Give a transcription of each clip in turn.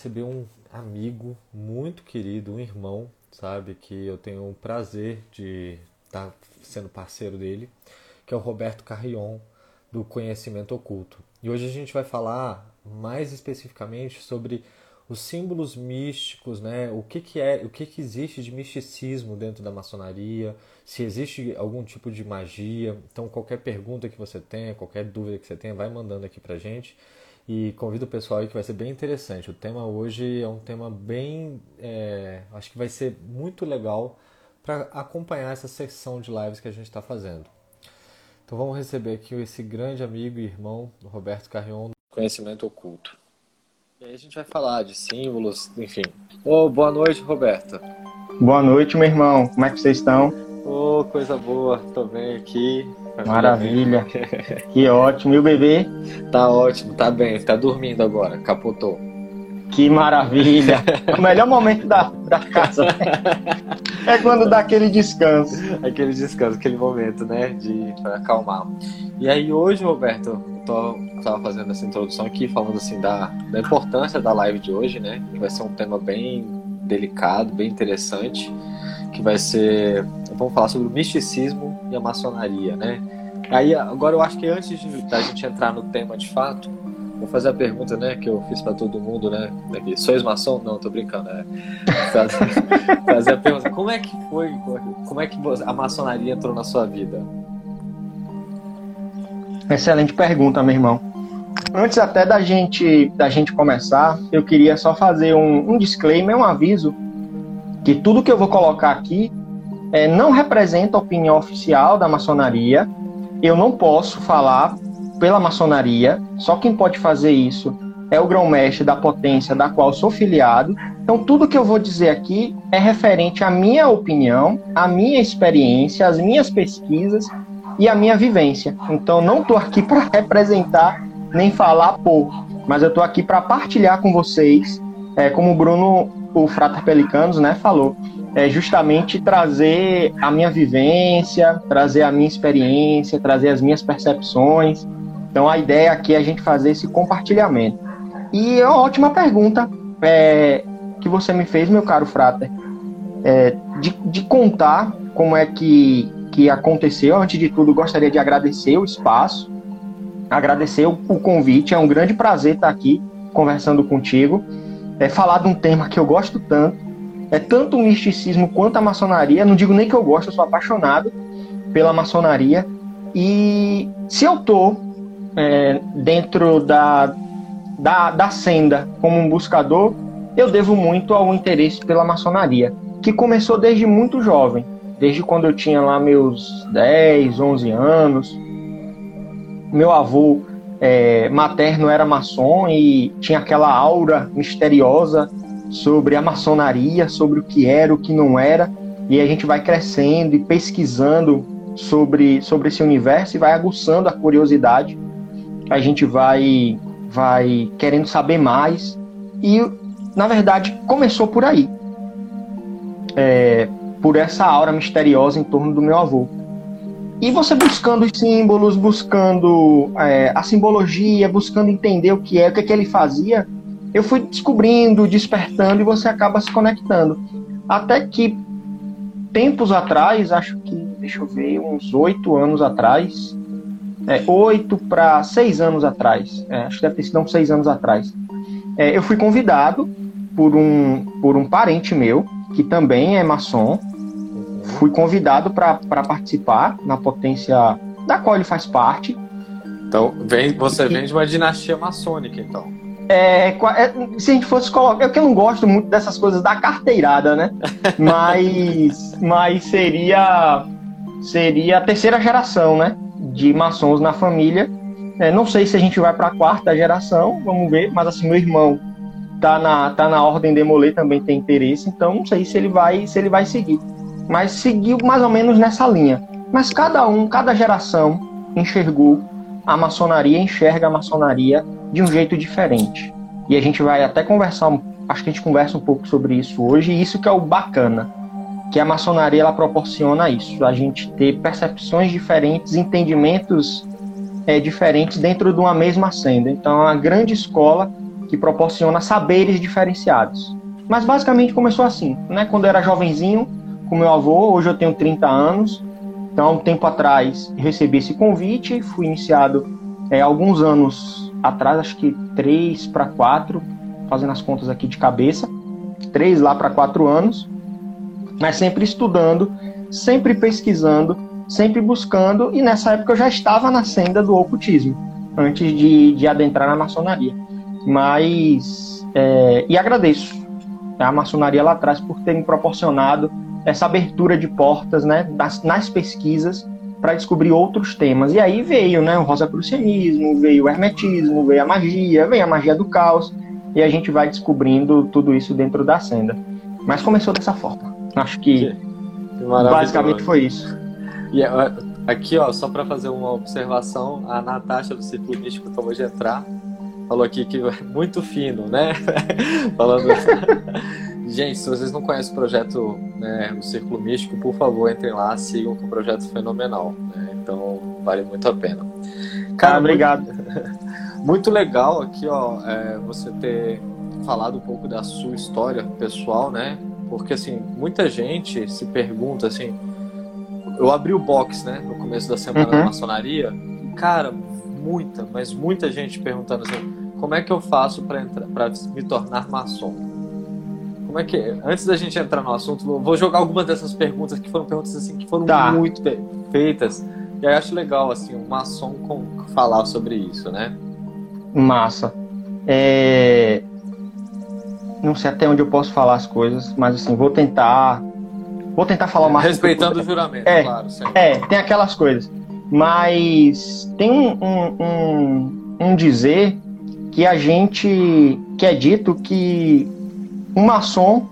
receber um amigo muito querido, um irmão, sabe, que eu tenho o prazer de estar sendo parceiro dele, que é o Roberto Carrion, do Conhecimento Oculto. E hoje a gente vai falar mais especificamente sobre os símbolos místicos, né? O que, que é, o que, que existe de misticismo dentro da maçonaria, se existe algum tipo de magia. Então, qualquer pergunta que você tenha, qualquer dúvida que você tenha, vai mandando aqui pra gente. E convido o pessoal aí que vai ser bem interessante. O tema hoje é um tema bem. É, acho que vai ser muito legal para acompanhar essa sessão de lives que a gente está fazendo. Então vamos receber aqui esse grande amigo e irmão, Roberto Carrion, do Conhecimento Oculto. E aí a gente vai falar de símbolos, enfim. Oh, boa noite, Roberto. Boa noite, meu irmão. Como é que vocês estão? Oh, coisa boa. Tô bem aqui. Maravilha. que ótimo. E o bebê? Tá ótimo, tá bem. Tá dormindo agora. Capotou. Que maravilha. o melhor momento da, da casa é quando dá aquele descanso. Aquele descanso, aquele momento, né? De pra acalmar. E aí hoje, Roberto, eu tô, tava fazendo essa introdução aqui, falando assim da, da importância da live de hoje, né? Que vai ser um tema bem delicado, bem interessante, que vai ser, vamos falar sobre o misticismo e a maçonaria, né? Aí agora eu acho que antes de, da gente entrar no tema de fato, vou fazer a pergunta, né, que eu fiz para todo mundo, né? Aqui, sois maçom? Não, tô brincando, né? Fazer, fazer a pergunta, como é que foi, como é que a maçonaria entrou na sua vida? Excelente pergunta, meu irmão. Antes até da gente, da gente começar, eu queria só fazer um, um disclaimer, um aviso, que tudo que eu vou colocar aqui é, não representa a opinião oficial da maçonaria. Eu não posso falar pela maçonaria, só quem pode fazer isso é o grão-mestre da potência da qual sou filiado. Então, tudo que eu vou dizer aqui é referente à minha opinião, à minha experiência, às minhas pesquisas e à minha vivência. Então, não estou aqui para representar nem falar por, mas eu estou aqui para partilhar com vocês, é, como o Bruno, o Frater Pelicanos, né, falou, é justamente trazer a minha vivência, trazer a minha experiência, trazer as minhas percepções. Então, a ideia aqui é a gente fazer esse compartilhamento. E é uma ótima pergunta é, que você me fez, meu caro Frater, é, de, de contar como é que, que aconteceu. Antes de tudo, gostaria de agradecer o espaço, agradecer o, o convite. É um grande prazer estar aqui conversando contigo. É falar de um tema que eu gosto tanto. É tanto o misticismo quanto a maçonaria. Não digo nem que eu gosto, eu sou apaixonado pela maçonaria. E se eu tô é, dentro da, da, da senda como um buscador, eu devo muito ao interesse pela maçonaria, que começou desde muito jovem, desde quando eu tinha lá meus 10, 11 anos. Meu avô é, materno era maçom e tinha aquela aura misteriosa sobre a maçonaria, sobre o que era, o que não era, e a gente vai crescendo e pesquisando sobre, sobre esse universo e vai aguçando a curiosidade. A gente vai vai querendo saber mais e na verdade começou por aí, é, por essa aura misteriosa em torno do meu avô. E você buscando os símbolos, buscando é, a simbologia, buscando entender o que é, o que, é que ele fazia, eu fui descobrindo, despertando e você acaba se conectando. Até que tempos atrás, acho que, deixa eu ver, uns oito anos atrás, é, oito para seis anos atrás, é, acho que deve ter sido uns seis anos atrás, é, eu fui convidado por um, por um parente meu, que também é maçom, fui convidado para participar na potência da qual ele faz parte. Então, vem, você vem de uma dinastia maçônica, então. É, é, se a gente fosse colocar. Eu que não gosto muito dessas coisas da carteirada, né? Mas, mas seria, seria a terceira geração, né? De maçons na família. É, não sei se a gente vai para a quarta geração, vamos ver, mas assim, meu irmão tá na, tá na ordem de Molay, também tem interesse, então não sei se ele vai, se ele vai seguir. Mas seguiu mais ou menos nessa linha. Mas cada um, cada geração enxergou a maçonaria, enxerga a maçonaria de um jeito diferente. E a gente vai até conversar, acho que a gente conversa um pouco sobre isso hoje, e isso que é o bacana, que a maçonaria ela proporciona isso, a gente ter percepções diferentes, entendimentos é, diferentes dentro de uma mesma senda. Então, é uma grande escola que proporciona saberes diferenciados. Mas basicamente começou assim, né? Quando eu era jovenzinho, com meu avô, hoje eu tenho 30 anos, então um tempo atrás recebi esse convite, fui iniciado é, alguns anos atrás, acho que três para quatro, fazendo as contas aqui de cabeça, três lá para quatro anos, mas sempre estudando, sempre pesquisando, sempre buscando, e nessa época eu já estava na senda do ocultismo, antes de, de adentrar na maçonaria. Mas, é, e agradeço a maçonaria lá atrás por ter me proporcionado essa abertura de portas né, nas, nas pesquisas para descobrir outros temas. E aí veio né, o rosacrucianismo, veio o hermetismo, veio a magia, veio a magia do caos, e a gente vai descobrindo tudo isso dentro da senda. Mas começou dessa forma. Acho que, que basicamente foi isso. E aqui, ó, só para fazer uma observação, a Natasha do Círculo Místico acabou de entrar, falou aqui que é muito fino, né? Falando. Gente, se vocês não conhecem o projeto né, o Círculo Místico, por favor, entrem lá, sigam com o projeto fenomenal. Né? Então, vale muito a pena. Cara, ah, obrigado. Muito, muito, legal aqui, ó, é, você ter falado um pouco da sua história pessoal, né? Porque, assim, muita gente se pergunta, assim... Eu abri o box, né, no começo da semana uhum. da maçonaria, e, cara, muita, mas muita gente perguntando assim, como é que eu faço para me tornar maçom? Como é que é? Antes da gente entrar no assunto, vou jogar algumas dessas perguntas que foram perguntas assim que foram tá. muito feitas. E aí acho legal assim, um maçom falar sobre isso, né? Massa. É... Não sei até onde eu posso falar as coisas, mas assim, vou tentar. Vou tentar falar o máximo. Respeitando o juramento, é, claro. Sempre. É, tem aquelas coisas. Mas tem um, um, um, um dizer que a gente. que é dito que um maçom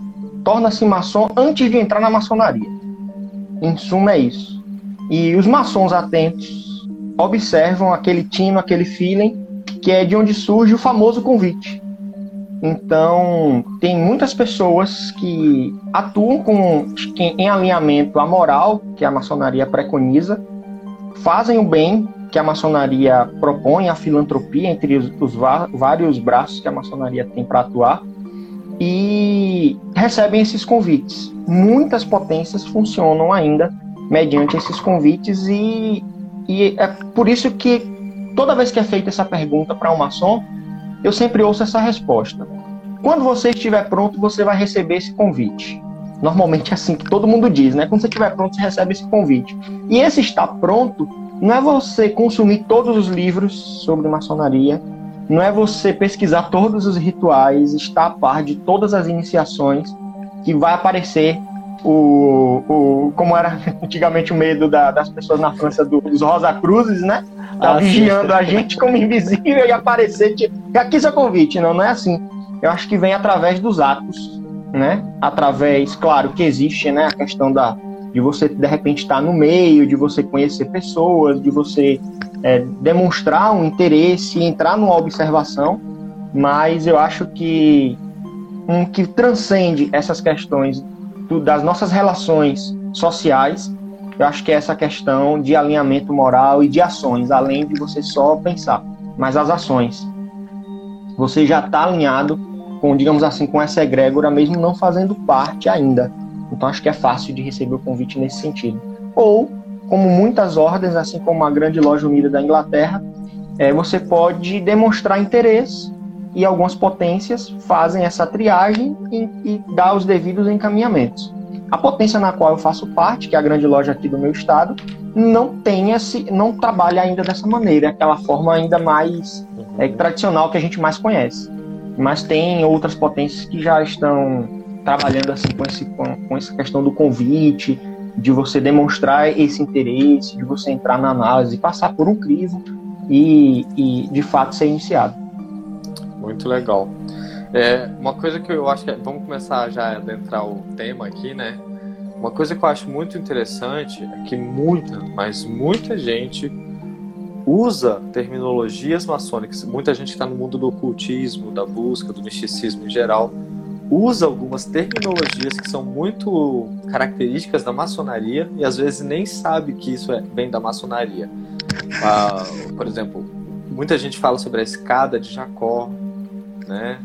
torna-se maçom antes de entrar na maçonaria. Em suma, é isso. E os maçons atentos observam aquele tino, aquele feeling, que é de onde surge o famoso convite. Então, tem muitas pessoas que atuam com, em alinhamento à moral que a maçonaria preconiza, fazem o bem que a maçonaria propõe, a filantropia entre os, os vários braços que a maçonaria tem para atuar, e recebem esses convites. Muitas potências funcionam ainda mediante esses convites e, e é por isso que toda vez que é feita essa pergunta para um maçom, eu sempre ouço essa resposta. Quando você estiver pronto, você vai receber esse convite. Normalmente é assim que todo mundo diz, né? Quando você estiver pronto, você recebe esse convite. E esse estar pronto não é você consumir todos os livros sobre maçonaria, não é você pesquisar todos os rituais, estar a par de todas as iniciações que vai aparecer o, o como era antigamente o medo da, das pessoas na França do, dos Rosa Cruzes, né? Tá ah, vigiando sim. a gente como invisível e aparecer tipo, aqui seu convite, não, não é assim. Eu acho que vem através dos atos, né? Através, claro, que existe, né, a questão da de você de repente estar no meio, de você conhecer pessoas, de você é, demonstrar um interesse, entrar numa observação, mas eu acho que um que transcende essas questões do, das nossas relações sociais, eu acho que é essa questão de alinhamento moral e de ações, além de você só pensar, mas as ações. Você já está alinhado com, digamos assim, com essa egrégora, mesmo não fazendo parte ainda. Então acho que é fácil de receber o convite nesse sentido. Ou como muitas ordens, assim como a Grande Loja Unida da Inglaterra, é, você pode demonstrar interesse e algumas potências fazem essa triagem e, e dá os devidos encaminhamentos. A potência na qual eu faço parte, que é a grande loja aqui do meu estado, não tem esse, não trabalha ainda dessa maneira, é aquela forma ainda mais é, tradicional que a gente mais conhece. Mas tem outras potências que já estão trabalhando assim com, esse, com, com essa questão do convite, de você demonstrar esse interesse, de você entrar na análise, passar por um crivo e, e de fato ser iniciado. Muito legal. É, uma coisa que eu acho que é, vamos começar já a adentrar o tema aqui, né? Uma coisa que eu acho muito interessante é que muita, mas muita gente usa terminologias maçônicas. Muita gente está no mundo do ocultismo, da busca, do misticismo em geral, usa algumas terminologias que são muito características da maçonaria e às vezes nem sabe que isso é, vem da maçonaria. Ah, por exemplo, muita gente fala sobre a escada de Jacó, né?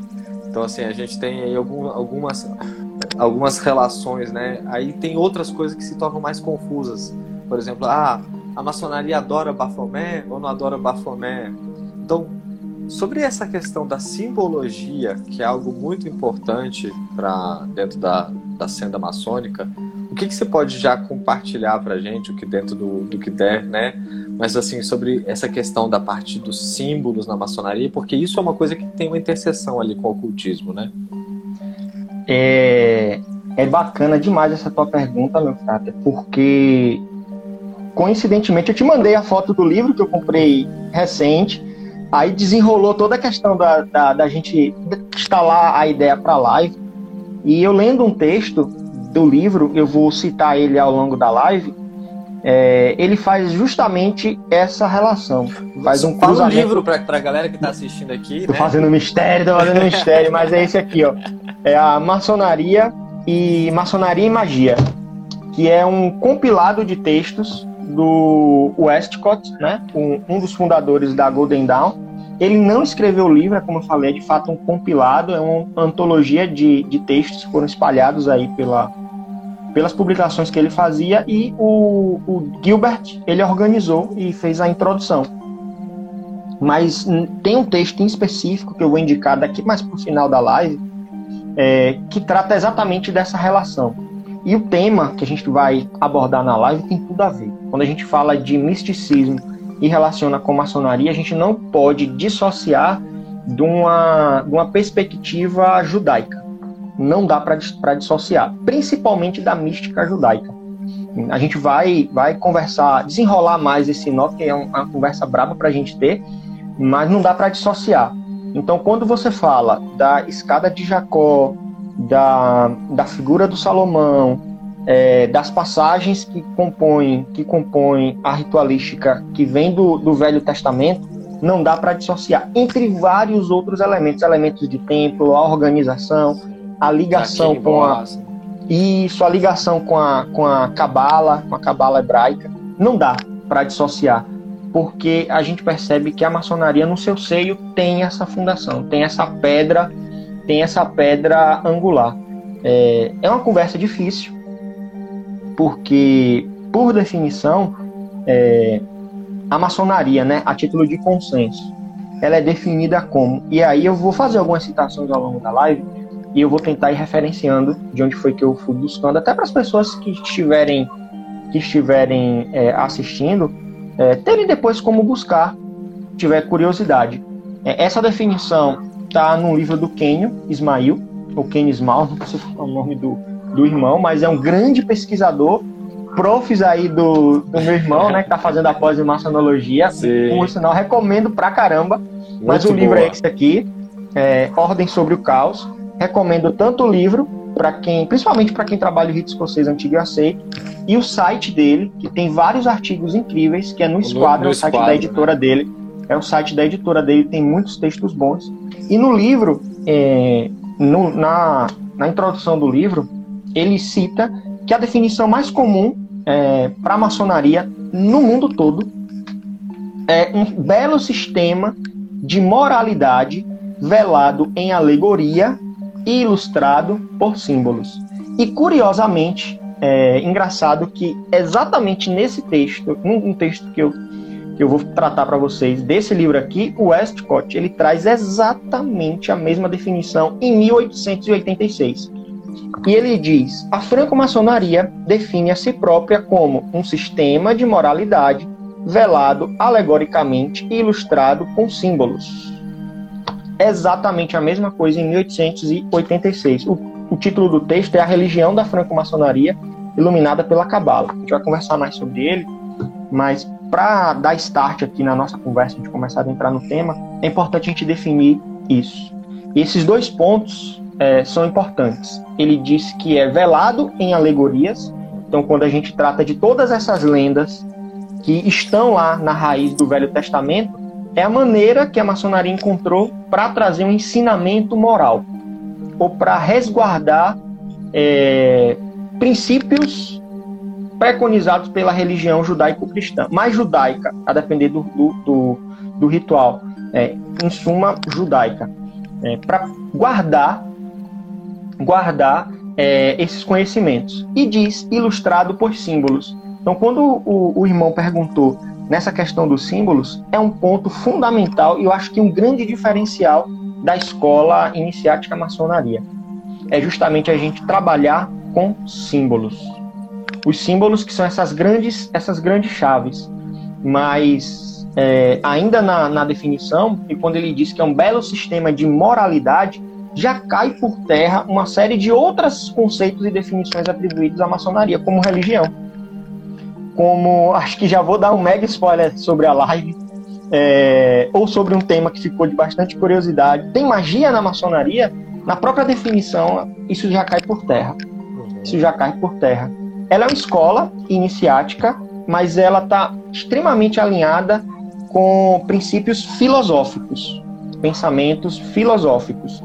Então, assim, a gente tem aí algum, algumas, algumas relações, né? Aí tem outras coisas que se tornam mais confusas. Por exemplo, ah, a maçonaria adora Baphomet ou não adora Baphomet? Então, sobre essa questão da simbologia, que é algo muito importante para dentro da, da senda maçônica, o que, que você pode já compartilhar para a gente, o que dentro do, do que der, né? Mas assim, sobre essa questão da parte dos símbolos na maçonaria, porque isso é uma coisa que tem uma interseção ali com o ocultismo, né? É, é bacana demais essa tua pergunta, meu frater, porque coincidentemente eu te mandei a foto do livro que eu comprei recente, aí desenrolou toda a questão da, da, da gente instalar a ideia para live, e eu lendo um texto do livro, eu vou citar ele ao longo da live, é, ele faz justamente essa relação. Faz um Fala o livro para a galera que está assistindo aqui. Tô né? fazendo mistério, tô fazendo mistério, mas é esse aqui, ó. É a Maçonaria e Maçonaria e Magia, que é um compilado de textos do Westcott, né? Um, um dos fundadores da Golden Dawn. Ele não escreveu o livro, é como eu falei, é de fato um compilado, é uma antologia de, de textos que foram espalhados aí pela, pelas publicações que ele fazia e o, o Gilbert ele organizou e fez a introdução. Mas tem um texto em específico que eu vou indicar daqui mais para o final da live é, que trata exatamente dessa relação. E o tema que a gente vai abordar na live tem tudo a ver. Quando a gente fala de misticismo e relaciona com maçonaria, a gente não pode dissociar de uma, de uma perspectiva judaica não dá para dissociar, principalmente da mística judaica. A gente vai, vai conversar, desenrolar mais esse nó, que é uma conversa braba para a gente ter, mas não dá para dissociar. Então, quando você fala da escada de Jacó, da, da figura do Salomão, é, das passagens que compõem, que compõem a ritualística que vem do, do Velho Testamento, não dá para dissociar. Entre vários outros elementos, elementos de templo, a organização, a ligação com a isso, a ligação com a com a cabala, com a cabala hebraica, não dá para dissociar, porque a gente percebe que a maçonaria no seu seio tem essa fundação, tem essa pedra, tem essa pedra angular. É, é uma conversa difícil, porque por definição é, a maçonaria, né, a título de consenso, ela é definida como. E aí eu vou fazer algumas citações ao longo da live e eu vou tentar ir referenciando de onde foi que eu fui buscando, até para as pessoas que estiverem, que estiverem é, assistindo, é, terem depois como buscar, tiver curiosidade. É, essa definição está no livro do Kenio Ismail, ou Kenio Ismail, não sei é o nome do, do irmão, mas é um grande pesquisador, profs aí do, do meu irmão, né, que está fazendo a pós em maçonologia, por sinal, recomendo pra caramba, Muito mas o livro é esse aqui, é, Ordem sobre o Caos, Recomendo tanto o livro para quem, principalmente para quem trabalha o rito escocês antigo e aceito, e o site dele, que tem vários artigos incríveis, que é no Esquadro, é o site da editora né? dele. É o site da editora dele, tem muitos textos bons. E no livro, é, no, na, na introdução do livro, ele cita que a definição mais comum é, para a maçonaria no mundo todo é um belo sistema de moralidade velado em alegoria e ilustrado por símbolos. E curiosamente, é engraçado que exatamente nesse texto, um, texto que eu, que eu vou tratar para vocês desse livro aqui, o Westcott, ele traz exatamente a mesma definição em 1886. E ele diz: a franco-maçonaria define a si própria como um sistema de moralidade velado alegoricamente e ilustrado com símbolos exatamente a mesma coisa em 1886. O, o título do texto é A Religião da Franco-Maçonaria Iluminada pela Cabala. A gente vai conversar mais sobre ele, mas para dar start aqui na nossa conversa, a gente começar a entrar no tema, é importante a gente definir isso. E esses dois pontos é, são importantes. Ele diz que é velado em alegorias, então quando a gente trata de todas essas lendas que estão lá na raiz do Velho Testamento, é a maneira que a maçonaria encontrou para trazer um ensinamento moral ou para resguardar é, princípios preconizados pela religião judaico-cristã, mais judaica, a depender do, do, do, do ritual, é, em suma, judaica. é, para guardar, guardar é, esses conhecimentos. E diz ilustrado por símbolos. Então, quando o, o irmão perguntou nessa questão dos símbolos, é um ponto fundamental e eu acho que um grande diferencial da escola iniciática maçonaria. É justamente a gente trabalhar com símbolos. Os símbolos que são essas grandes, essas grandes chaves. Mas é, ainda na, na definição, e quando ele diz que é um belo sistema de moralidade, já cai por terra uma série de outros conceitos e definições atribuídos à maçonaria, como religião. Como, acho que já vou dar um mega spoiler sobre a live, é, ou sobre um tema que ficou de bastante curiosidade. Tem magia na maçonaria? Na própria definição, isso já cai por terra. Isso já cai por terra. Ela é uma escola iniciática, mas ela está extremamente alinhada com princípios filosóficos, pensamentos filosóficos.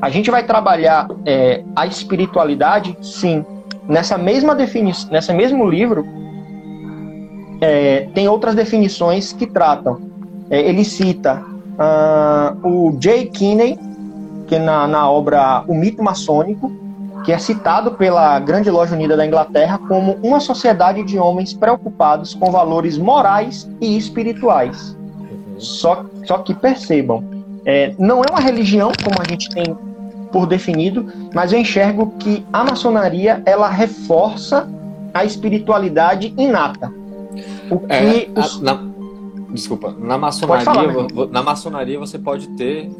A gente vai trabalhar é, a espiritualidade, sim. Nessa mesma definição, nesse mesmo livro, é, tem outras definições que tratam. É, ele cita uh, o J. Kinney, que na, na obra O Mito Maçônico, que é citado pela Grande Loja Unida da Inglaterra como uma sociedade de homens preocupados com valores morais e espirituais. Só, só que percebam, é, não é uma religião como a gente tem por definido, mas eu enxergo que a maçonaria ela reforça a espiritualidade inata. O é, que é, os... na, desculpa, na maçonaria, falar, na maçonaria você pode ter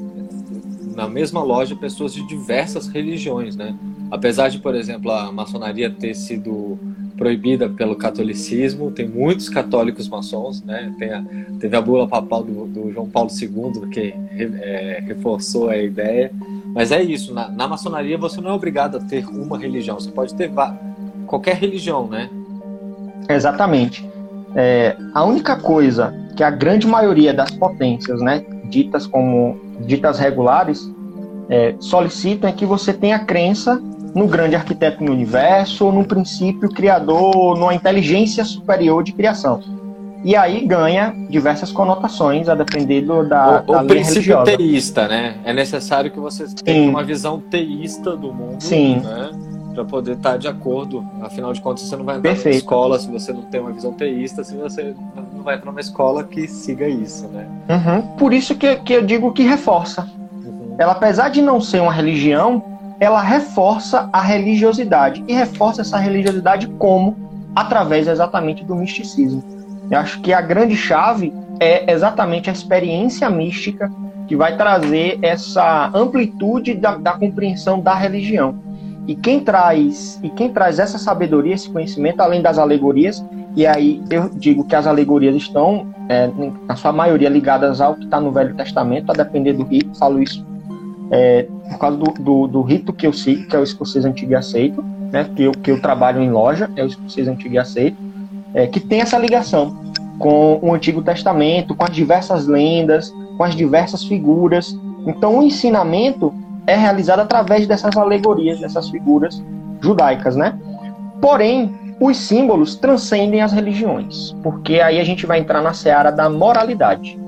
na mesma loja pessoas de diversas religiões, né? Apesar de, por exemplo, a maçonaria ter sido proibida pelo catolicismo, tem muitos católicos maçons, né? Tem a, teve a bula papal do, do João Paulo II que é, reforçou a ideia. Mas é isso, na, na, maçonaria você não é obrigado a ter uma religião, você pode ter qualquer religião, né? Exatamente. É, a única coisa que a grande maioria das potências, né, ditas como ditas regulares, é, solicitam é que você tenha crença no grande arquiteto do universo, ou no princípio criador, numa inteligência superior de criação. E aí ganha diversas conotações, a depender do, da, o, da o princípio religiosa. teísta, né? É necessário que você tenha uma visão teísta do mundo, Sim. né? Para poder estar tá de acordo. Afinal de contas, você não vai entrar Perfeito. numa escola se você não tem uma visão teísta, se você não vai entrar numa escola que siga isso, né? Uhum. Por isso que, que eu digo que reforça. Uhum. Ela, apesar de não ser uma religião, ela reforça a religiosidade. E reforça essa religiosidade como? Através exatamente do misticismo. Eu acho que a grande chave é exatamente a experiência mística que vai trazer essa amplitude da, da compreensão da religião. E quem traz e quem traz essa sabedoria, esse conhecimento, além das alegorias, e aí eu digo que as alegorias estão, é, na sua maioria, ligadas ao que está no Velho Testamento, a depender do rito, falo isso é, por causa do, do, do, rito que eu sigo, que é o escocês antigo e aceito, né, que, eu, que eu trabalho em loja, é o escocês antigo e aceito, é, que tem essa ligação com o Antigo Testamento, com as diversas lendas, com as diversas figuras. Então, o ensinamento é realizado através dessas alegorias, dessas figuras judaicas, né? Porém, os símbolos transcendem as religiões, porque aí a gente vai entrar na seara da moralidade.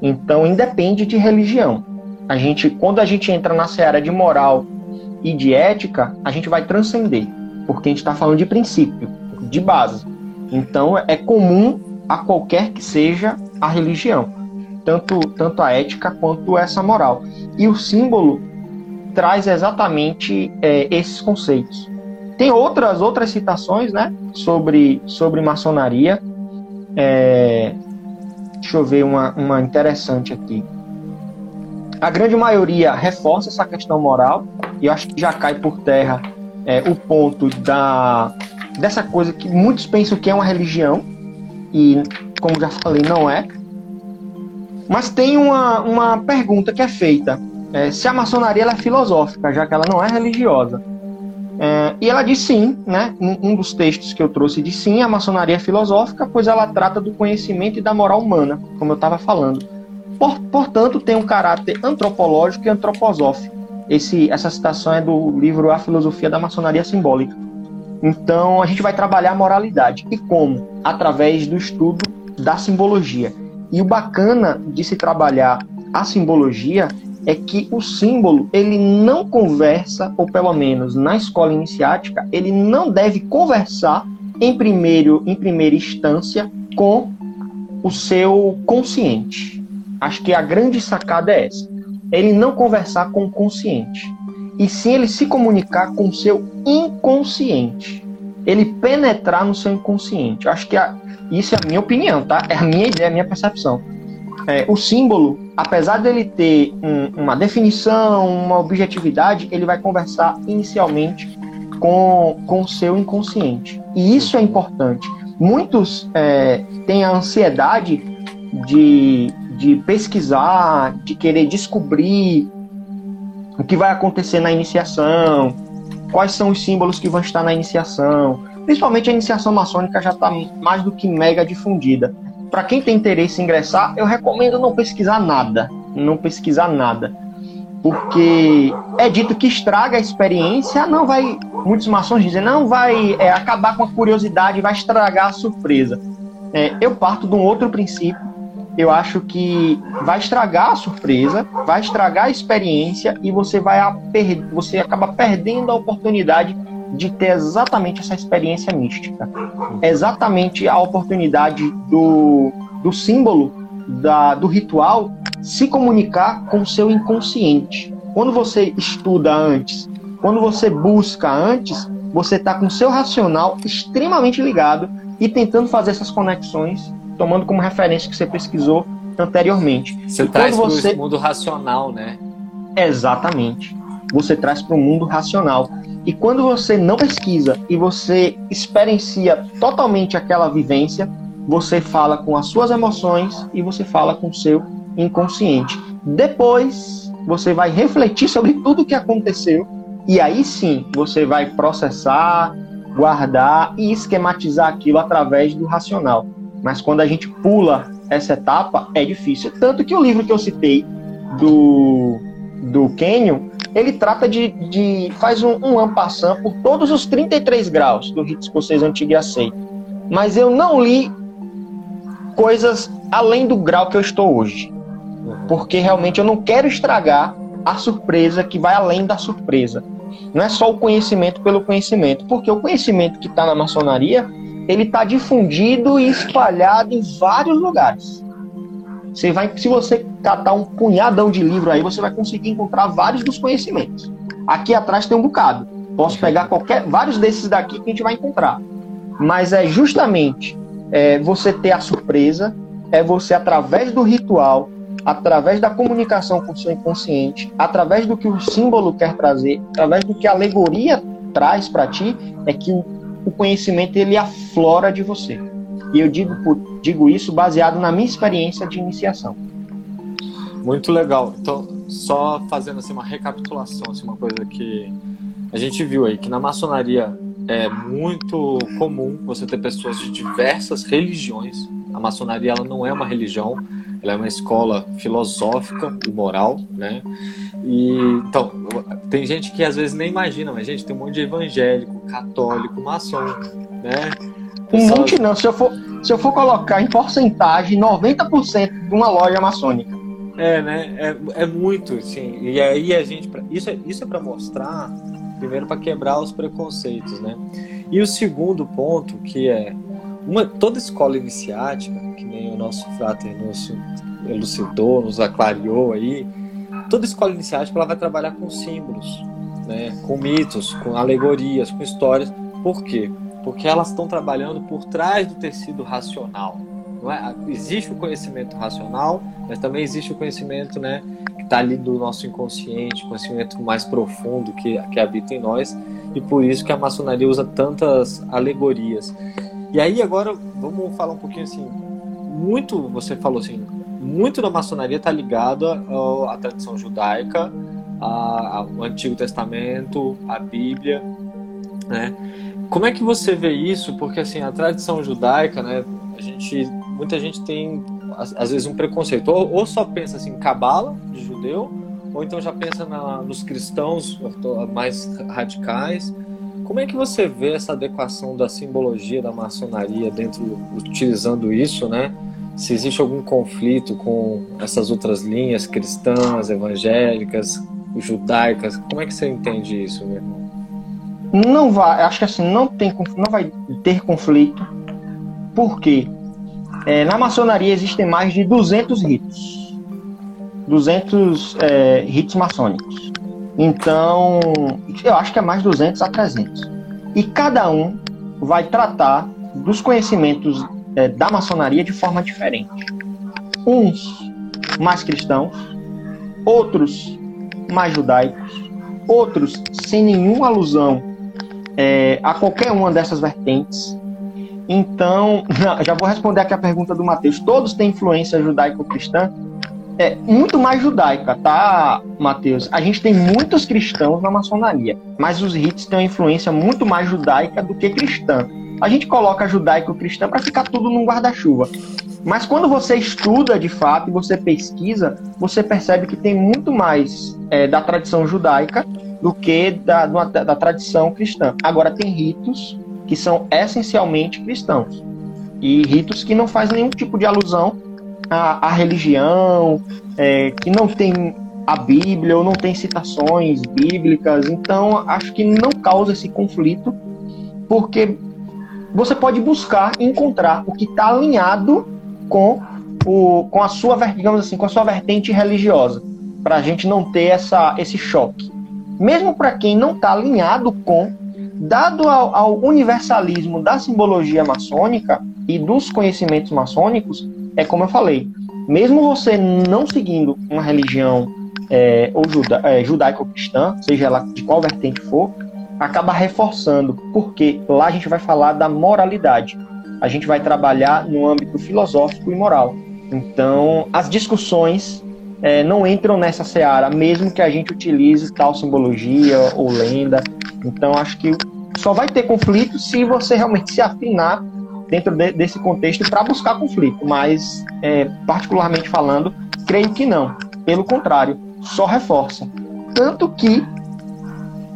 Então, independe de religião. A gente, quando a gente entra na seara de moral e de ética, a gente vai transcender, porque a gente está falando de princípio, de base. Então, é comum a qualquer que seja a religião, tanto, tanto a ética quanto essa moral. E o símbolo traz exatamente é, esses conceitos. Tem outras outras citações, né, sobre sobre maçonaria. É, deixa eu ver uma, uma interessante aqui. A grande maioria reforça essa questão moral e eu acho que já cai por terra é, o ponto da dessa coisa que muitos pensam que é uma religião e, como já falei, não é. Mas tem uma, uma pergunta que é feita: é, se a maçonaria é filosófica, já que ela não é religiosa. É, e ela diz sim, né? Um, um dos textos que eu trouxe diz sim, a maçonaria é filosófica, pois ela trata do conhecimento e da moral humana, como eu estava falando. Por, portanto, tem um caráter antropológico e antroposófico. Esse, essa citação é do livro A Filosofia da Maçonaria Simbólica. Então, a gente vai trabalhar a moralidade. E como? Através do estudo da simbologia. E o bacana de se trabalhar a simbologia é que o símbolo ele não conversa, ou pelo menos na escola iniciática, ele não deve conversar em, primeiro, em primeira instância com o seu consciente. Acho que a grande sacada é essa. Ele não conversar com o consciente, e sim ele se comunicar com o seu inconsciente. Ele penetrar no seu inconsciente. Acho que a, isso é a minha opinião, tá? É a minha ideia, a minha percepção. É, o símbolo, apesar dele ter um, uma definição, uma objetividade, ele vai conversar inicialmente com, com o seu inconsciente. E isso é importante. Muitos é, têm a ansiedade de, de pesquisar, de querer descobrir o que vai acontecer na iniciação, quais são os símbolos que vão estar na iniciação. Principalmente a iniciação maçônica já está mais do que mega difundida. Para quem tem interesse em ingressar, eu recomendo não pesquisar nada, não pesquisar nada, porque é dito que estraga a experiência, não vai. Muitos maçons dizem não vai é, acabar com a curiosidade, vai estragar a surpresa. É, eu parto de um outro princípio eu acho que vai estragar a surpresa, vai estragar a experiência e você vai você acaba perdendo a oportunidade de ter exatamente essa experiência mística. Exatamente a oportunidade do, do símbolo, da, do ritual, se comunicar com o seu inconsciente. Quando você estuda antes, quando você busca antes, você está com o seu racional extremamente ligado e tentando fazer essas conexões tomando como referência que você pesquisou anteriormente. Você e traz para você... o mundo racional, né? Exatamente. Você traz para o mundo racional. E quando você não pesquisa e você experiencia totalmente aquela vivência, você fala com as suas emoções e você fala com o seu inconsciente. Depois, você vai refletir sobre tudo o que aconteceu e aí sim você vai processar, guardar e esquematizar aquilo através do racional. Mas quando a gente pula essa etapa, é difícil. Tanto que o livro que eu citei do, do Kenyon, ele trata de. de faz um, um ampassant por todos os 33 graus do rito escocês antigo e aceito. Mas eu não li coisas além do grau que eu estou hoje. Porque realmente eu não quero estragar a surpresa que vai além da surpresa. Não é só o conhecimento pelo conhecimento, porque o conhecimento que está na maçonaria ele está difundido e espalhado em vários lugares. Você vai, se você catar um punhadão de livro aí, você vai conseguir encontrar vários dos conhecimentos. Aqui atrás tem um bocado. Posso pegar qualquer, vários desses daqui que a gente vai encontrar. Mas é justamente é, você ter a surpresa, é você através do ritual, através da comunicação com o seu inconsciente, através do que o símbolo quer trazer, através do que a alegoria traz para ti, é que o o conhecimento ele aflora de você. E eu digo, digo isso baseado na minha experiência de iniciação. Muito legal. Então, só fazendo assim uma recapitulação, assim, uma coisa que a gente viu aí, que na maçonaria é muito comum você ter pessoas de diversas religiões. A maçonaria ela não é uma religião, ela é uma escola filosófica e moral, né? E então, tem gente que às vezes nem imagina, mas gente, tem um monte de evangélico, católico, maçom, né? Um monte não, se eu for, se eu for colocar em porcentagem, 90% de uma loja maçônica. É, né? É, é muito, sim. E aí a gente. Isso é, isso é para mostrar, primeiro, para quebrar os preconceitos, né? E o segundo ponto, que é uma, toda escola iniciática, que nem o nosso frater nos elucidou, nos aclariou aí, toda escola iniciática ela vai trabalhar com símbolos, né, com mitos, com alegorias, com histórias. Por quê? Porque elas estão trabalhando por trás do tecido racional. É? Existe o conhecimento racional, mas também existe o conhecimento né, que está ali do nosso inconsciente, conhecimento mais profundo que, que habita em nós, e por isso que a maçonaria usa tantas alegorias. E aí agora vamos falar um pouquinho assim, muito você falou assim, muito da maçonaria está ligado à tradição judaica, ao Antigo Testamento, à Bíblia, né? Como é que você vê isso? Porque assim a tradição judaica, né? A gente, muita gente tem às vezes um preconceito, ou, só pensa assim, cabala de judeu, ou então já pensa na, nos cristãos mais radicais. Como é que você vê essa adequação da simbologia da maçonaria dentro, utilizando isso, né? se existe algum conflito com essas outras linhas cristãs, evangélicas, judaicas. Como é que você entende isso, meu irmão? Não vai, acho que assim, não, tem, não vai ter conflito, porque é, na maçonaria existem mais de 200 ritos. 200 é, ritos maçônicos. Então, eu acho que é mais de 200 a 300. E cada um vai tratar dos conhecimentos é, da maçonaria de forma diferente. Uns mais cristãos, outros mais judaicos, outros sem nenhuma alusão é, a qualquer uma dessas vertentes. Então, já vou responder aqui a pergunta do Mateus. Todos têm influência judaico-cristã? É muito mais judaica, tá, Mateus? A gente tem muitos cristãos na maçonaria, mas os ritos têm uma influência muito mais judaica do que cristã a gente coloca judaico-cristã para ficar tudo num guarda-chuva. Mas quando você estuda de fato e você pesquisa, você percebe que tem muito mais é, da tradição judaica do que da, da, da tradição cristã. Agora, tem ritos que são essencialmente cristãos e ritos que não fazem nenhum tipo de alusão à, à religião, é, que não tem a Bíblia ou não tem citações bíblicas. Então, acho que não causa esse conflito, porque você pode buscar e encontrar o que está alinhado com, o, com a sua, digamos assim, com a sua vertente religiosa, para a gente não ter essa, esse choque. Mesmo para quem não está alinhado com, dado ao, ao, universalismo da simbologia maçônica e dos conhecimentos maçônicos, é como eu falei, mesmo você não seguindo uma religião é, ou juda, é, judaico-cristã, seja ela de qual vertente for, acaba reforçando, porque lá a gente vai falar da moralidade. A gente vai trabalhar no âmbito filosófico e moral. Então, as discussões é, não entram nessa seara, mesmo que a gente utilize tal simbologia ou lenda. Então, acho que só vai ter conflito se você realmente se afinar dentro de, desse contexto para buscar conflito. Mas, é, particularmente falando, creio que não. Pelo contrário, só reforça. Tanto que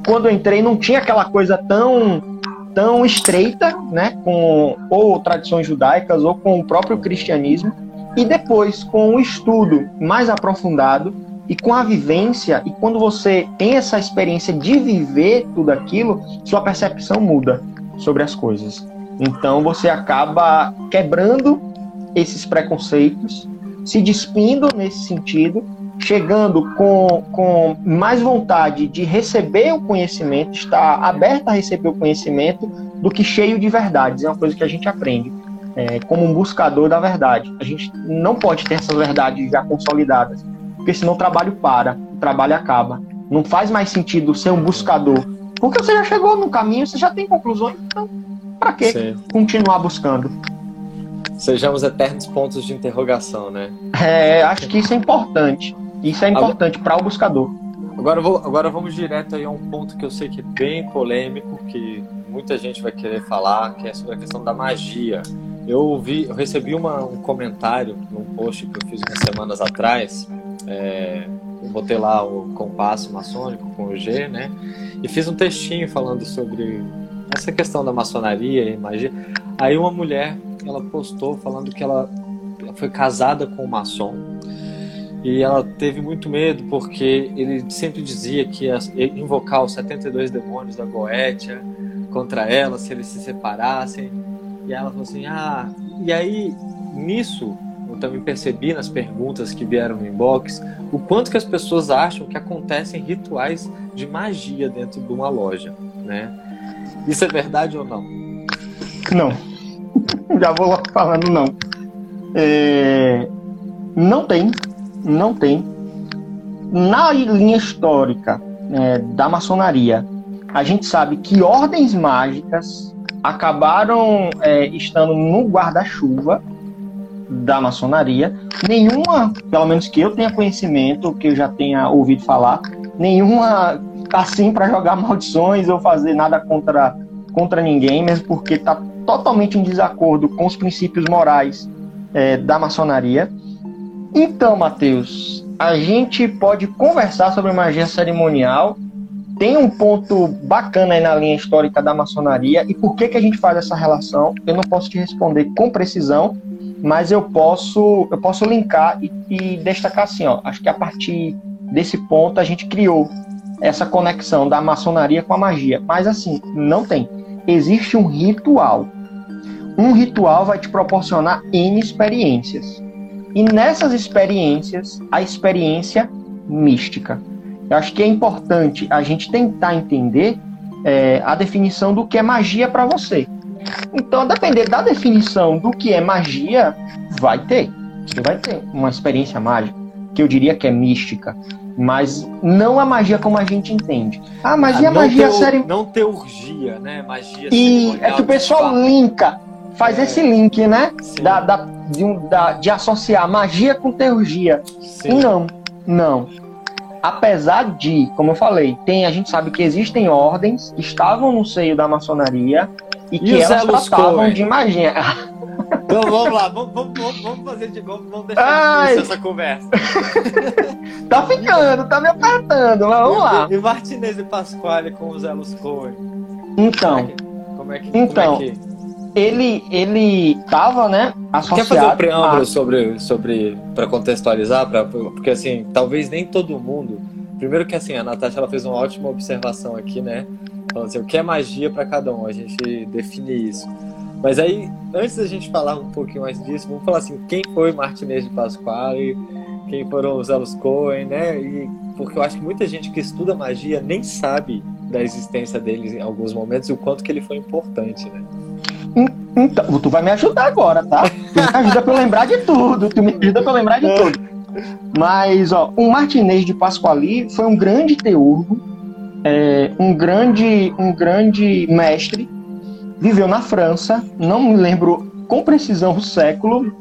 quando entrei não tinha aquela coisa tão tão estreita, né, com ou tradições judaicas ou com o próprio cristianismo, e depois com o estudo mais aprofundado e com a vivência, e quando você tem essa experiência de viver tudo aquilo, sua percepção muda sobre as coisas. Então você acaba quebrando esses preconceitos, se despindo nesse sentido chegando com, com mais vontade de receber o conhecimento, estar aberto a receber o conhecimento, do que cheio de verdades. É uma coisa que a gente aprende é, como um buscador da verdade. A gente não pode ter essas verdades já consolidadas, porque senão o trabalho para, o trabalho acaba. Não faz mais sentido ser um buscador, porque você já chegou no caminho, você já tem conclusões, então para que continuar buscando? Sejamos eternos pontos de interrogação, né? É, acho que isso é importante. Isso é importante para o buscador. Agora, vou, agora vamos direto aí a um ponto que eu sei que é bem polêmico, que muita gente vai querer falar, que é sobre a questão da magia. Eu ouvi, eu recebi uma, um comentário num post que eu fiz umas semanas atrás. É, eu botei lá o compasso maçônico com o G, né? E fiz um textinho falando sobre essa questão da maçonaria e magia. Aí uma mulher, ela postou falando que ela foi casada com um maçom e ela teve muito medo porque ele sempre dizia que ia invocar os 72 demônios da Goetia contra ela se eles se separassem. E ela falou assim: "Ah, e aí nisso eu também percebi nas perguntas que vieram no inbox o quanto que as pessoas acham que acontecem rituais de magia dentro de uma loja, né? Isso é verdade ou não? Não. Já vou falando não. É... Não tem não tem. Na linha histórica é, da maçonaria, a gente sabe que ordens mágicas acabaram é, estando no guarda-chuva da maçonaria. Nenhuma, pelo menos que eu tenha conhecimento, que eu já tenha ouvido falar, nenhuma assim para jogar maldições ou fazer nada contra, contra ninguém, mesmo porque está totalmente em desacordo com os princípios morais é, da maçonaria. Então, Matheus, a gente pode conversar sobre magia cerimonial. Tem um ponto bacana aí na linha histórica da maçonaria e por que, que a gente faz essa relação? Eu não posso te responder com precisão, mas eu posso eu posso linkar e, e destacar assim, ó. Acho que a partir desse ponto a gente criou essa conexão da maçonaria com a magia. Mas assim, não tem. Existe um ritual. Um ritual vai te proporcionar N experiências. E nessas experiências, a experiência mística. Eu acho que é importante a gente tentar entender é, a definição do que é magia para você. Então, a depender da definição do que é magia, vai ter. Você vai ter uma experiência mágica, que eu diria que é mística, mas não a magia como a gente entende. Ah, mas ah, e a magia séria? Não teurgia, né? Magia E é que o pessoal linka, faz é. esse link, né? Da, da, de, um, da, de associar magia com teurgia. Sim. E não, não. Apesar de, como eu falei, tem, a gente sabe que existem ordens que estavam no seio da maçonaria e, e que elas tratavam de magia. Então vamos lá, vamos, vamos, vamos fazer de vamos, vamos deixar Ai. essa conversa. tá ficando, tá me apertando, mas vamos e, lá. E Martinez e Pasquale com os Elos Cohen? Então, como é que, então, como é que ele ele tava, né, associado Quer fazer um preâmbulo a... sobre sobre para contextualizar, pra, porque assim, talvez nem todo mundo. Primeiro que assim, a Natasha ela fez uma ótima observação aqui, né? Falando assim, o que é magia para cada um, a gente define isso. Mas aí, antes da gente falar um pouquinho mais disso, vamos falar assim, quem foi Martinez de Pasquale, quem foram os Elos Cohen, né? E, porque eu acho que muita gente que estuda magia nem sabe da existência deles em alguns momentos e o quanto que ele foi importante, né? Então, tu vai me ajudar agora, tá? Tu me ajuda pra eu lembrar de tudo. Tu me ajuda pra eu lembrar de tudo. Mas, ó, o Martinez de Pasquali foi um grande teurgo, é, um grande, um grande mestre. Viveu na França, não me lembro com precisão o século,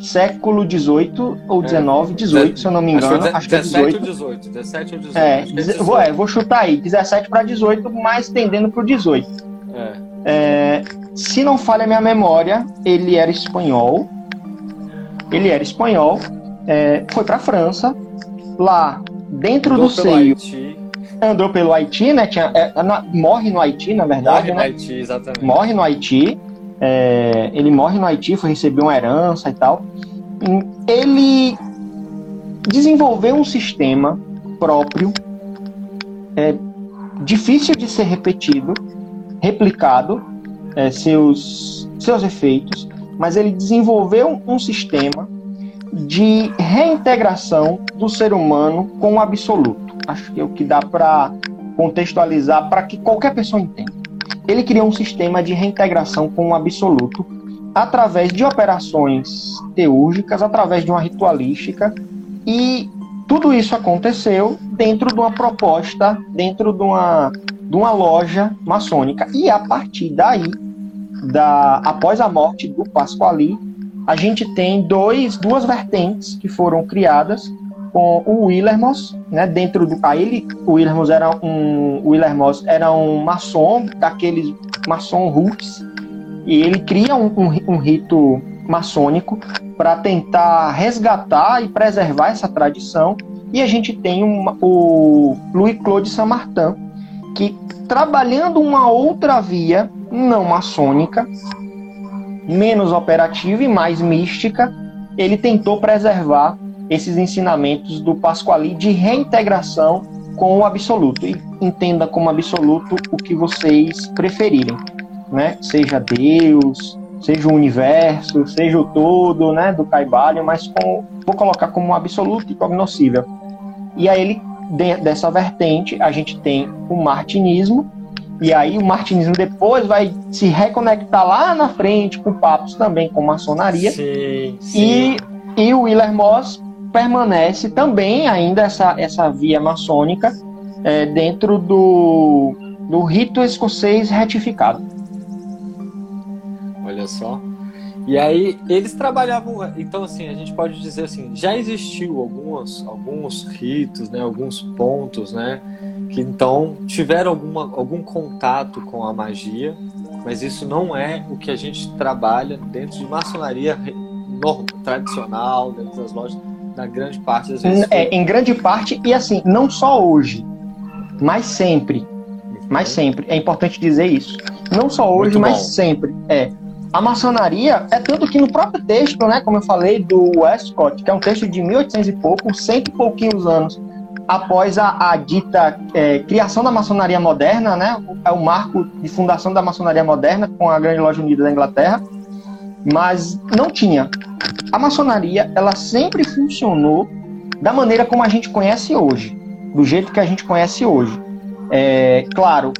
século XVIII ou XIX, é, 18, se eu não me engano. Acho que, é 17 ou 18. 17 ou 18. É, é Vou, é, vou chutar aí, 17 para 18, mas tendendo para o 18. É. É, se não falha a minha memória, ele era espanhol. Ele era espanhol, é, foi para a França. Lá, dentro andou do seio. Haiti. Andou pelo Haiti, né? Tinha, é, na, morre no Haiti, na verdade. Morre né? no Haiti, exatamente. Morre no Haiti. É, ele morre no Haiti, foi receber uma herança e tal. Ele desenvolveu um sistema próprio, é, difícil de ser repetido, replicado é, seus, seus efeitos, mas ele desenvolveu um sistema de reintegração do ser humano com o absoluto. Acho que é o que dá para contextualizar para que qualquer pessoa entenda. Ele criou um sistema de reintegração com o absoluto através de operações teúrgicas, através de uma ritualística e tudo isso aconteceu dentro de uma proposta, dentro de uma de uma loja maçônica. E a partir daí, da, após a morte do Pasquali, a gente tem dois, duas vertentes que foram criadas com o Willermos, né, dentro do a ele, o Willermos era um Willermos era um maçom daqueles maçom roots e ele cria um, um, um rito maçônico para tentar resgatar e preservar essa tradição. E a gente tem o Louis Claude Saint-Martin que trabalhando uma outra via não maçônica, menos operativa e mais mística, ele tentou preservar esses ensinamentos do Pasquali de reintegração com o absoluto. E entenda como absoluto o que vocês preferirem, né? Seja Deus, seja o universo, seja o todo, né, do Caibalho, mas com, vou colocar como absoluto e cognoscível. E aí ele de, dessa vertente, a gente tem o martinismo, e aí o martinismo depois vai se reconectar lá na frente com papos também com maçonaria. Sim, sim. E, e o Willer Moss permanece também ainda essa, essa via maçônica é, dentro do, do rito escocês retificado. Olha só. E aí eles trabalhavam, então assim, a gente pode dizer assim, já existiu alguns, alguns ritos, né, alguns pontos, né, que então tiveram alguma, algum contato com a magia, mas isso não é o que a gente trabalha dentro de maçonaria tradicional, dentro das lojas, na grande parte das vezes. É, em grande parte, e assim, não só hoje, mas sempre. Mas sempre. É importante dizer isso. Não só hoje, mas sempre. É a maçonaria é tanto que no próprio texto, né, como eu falei, do Westcott, que é um texto de 1800 e pouco, cento e pouquinhos anos após a, a dita é, criação da maçonaria moderna, né, é o marco de fundação da maçonaria moderna com a Grande Loja Unida da Inglaterra, mas não tinha. A maçonaria, ela sempre funcionou da maneira como a gente conhece hoje, do jeito que a gente conhece hoje. É, claro,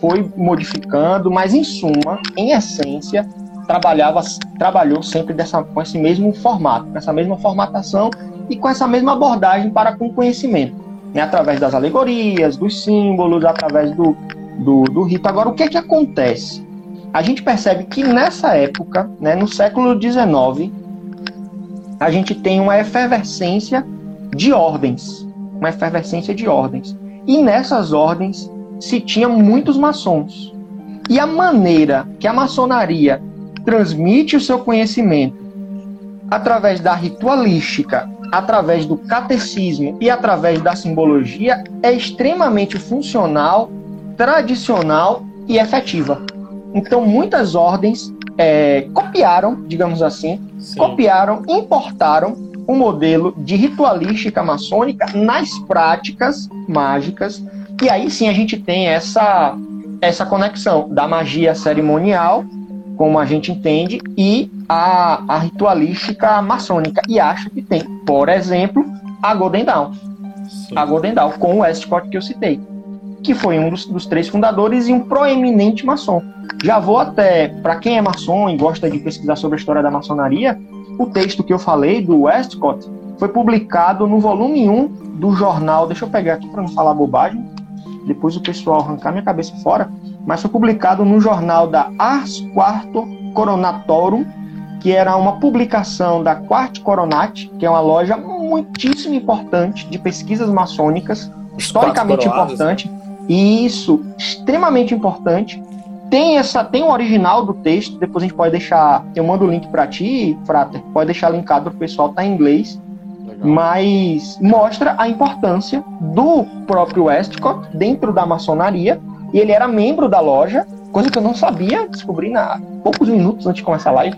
foi modificando, mas em suma, em essência, trabalhava, trabalhou sempre dessa, com esse mesmo formato, com essa mesma formatação e com essa mesma abordagem para com o conhecimento, né? através das alegorias, dos símbolos, através do, do, do rito. Agora, o que é que acontece? A gente percebe que nessa época, né, no século XIX, a gente tem uma efervescência de ordens, uma efervescência de ordens. E nessas ordens se tinha muitos maçons. E a maneira que a maçonaria transmite o seu conhecimento através da ritualística, através do catecismo e através da simbologia é extremamente funcional, tradicional e efetiva. Então, muitas ordens é, copiaram, digamos assim, Sim. copiaram, importaram o modelo de ritualística maçônica nas práticas mágicas e aí sim a gente tem essa, essa conexão da magia cerimonial, como a gente entende, e a, a ritualística maçônica. E acho que tem, por exemplo, a Golden Dawn. Sim. A Golden Dawn, com o Westcott que eu citei, que foi um dos, dos três fundadores e um proeminente maçom. Já vou até, para quem é maçom e gosta de pesquisar sobre a história da maçonaria, o texto que eu falei do Westcott foi publicado no volume 1 do jornal. Deixa eu pegar aqui para não falar bobagem depois o pessoal arrancar minha cabeça fora, mas foi publicado no jornal da Ars Quarto Coronatorum, que era uma publicação da Quart Coronat, que é uma loja muitíssimo importante de pesquisas maçônicas, historicamente importante, e isso, extremamente importante. Tem essa, tem o original do texto, depois a gente pode deixar, eu mando o link para ti, Frater, pode deixar linkado para o pessoal, tá em inglês mas mostra a importância do próprio Westcott dentro da maçonaria. E ele era membro da loja, coisa que eu não sabia, descobri na poucos minutos antes de começar a live.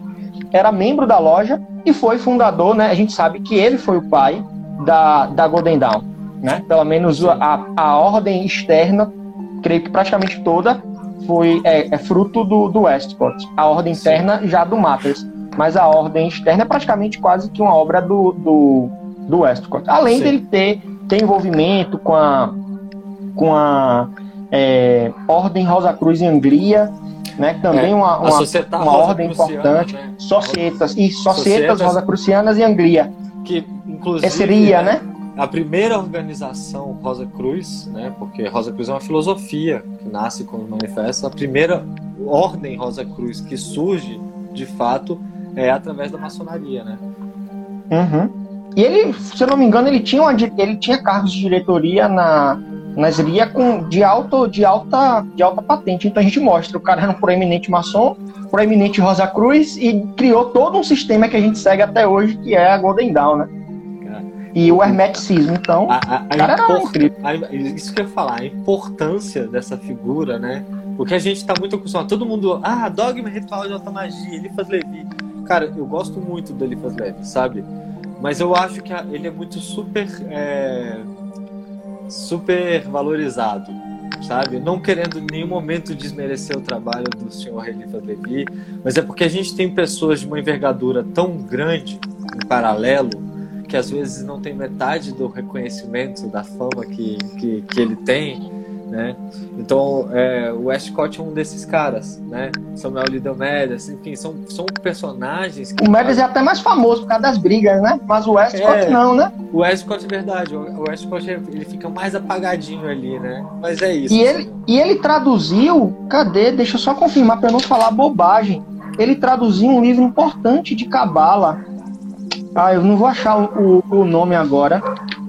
Era membro da loja e foi fundador, né? A gente sabe que ele foi o pai da, da Golden Dawn, né? Pelo menos a, a ordem externa, creio que praticamente toda foi é, é fruto do, do Westcott. A ordem interna já do Matters, mas a ordem externa é praticamente quase que uma obra do, do do Westcott. Além Sim. dele ter, ter envolvimento com a, com a é, Ordem Rosa Cruz em Anglia, né, que também é, uma, uma, uma ordem importante. Né? Societas, e Societas, Societas Rosa Crucianas e Anglia. Que, inclusive, seria, né? A primeira organização Rosa Cruz, né, porque Rosa Cruz é uma filosofia que nasce como manifesto, a primeira ordem Rosa Cruz que surge, de fato, é através da maçonaria, né? Uhum. E ele, se eu não me engano, ele tinha, uma, ele tinha cargos de diretoria na, na SRIA com, de, alto, de, alta, de alta patente. Então a gente mostra, o cara era um proeminente maçom, proeminente Rosa Cruz e criou todo um sistema que a gente segue até hoje, que é a Golden Dawn, né? E o hermeticismo, então, a, a, a cara a, Isso que eu ia falar, a importância dessa figura, né? Porque a gente tá muito acostumado, todo mundo, ah, dogma ritual de alta magia, Eliphas Levi. Cara, eu gosto muito do Eliphas Levi, sabe? Mas eu acho que ele é muito super. É, super valorizado, sabe? Não querendo em nenhum momento desmerecer o trabalho do senhor Elifa Levi, mas é porque a gente tem pessoas de uma envergadura tão grande em paralelo que às vezes não tem metade do reconhecimento, da fama que, que, que ele tem né? Então, é, o Westcott é um desses caras, né? Samuel Liddell Medes, enfim, são, são personagens O Medes é até mais famoso por causa das brigas, né? Mas o Westcott é, não, né? O Westcott é verdade, o Westcott ele fica mais apagadinho ali, né? Mas é isso. E ele, e ele traduziu, cadê? Deixa eu só confirmar para não falar bobagem. Ele traduziu um livro importante de Cabala. Ah, eu não vou achar o, o, o nome agora,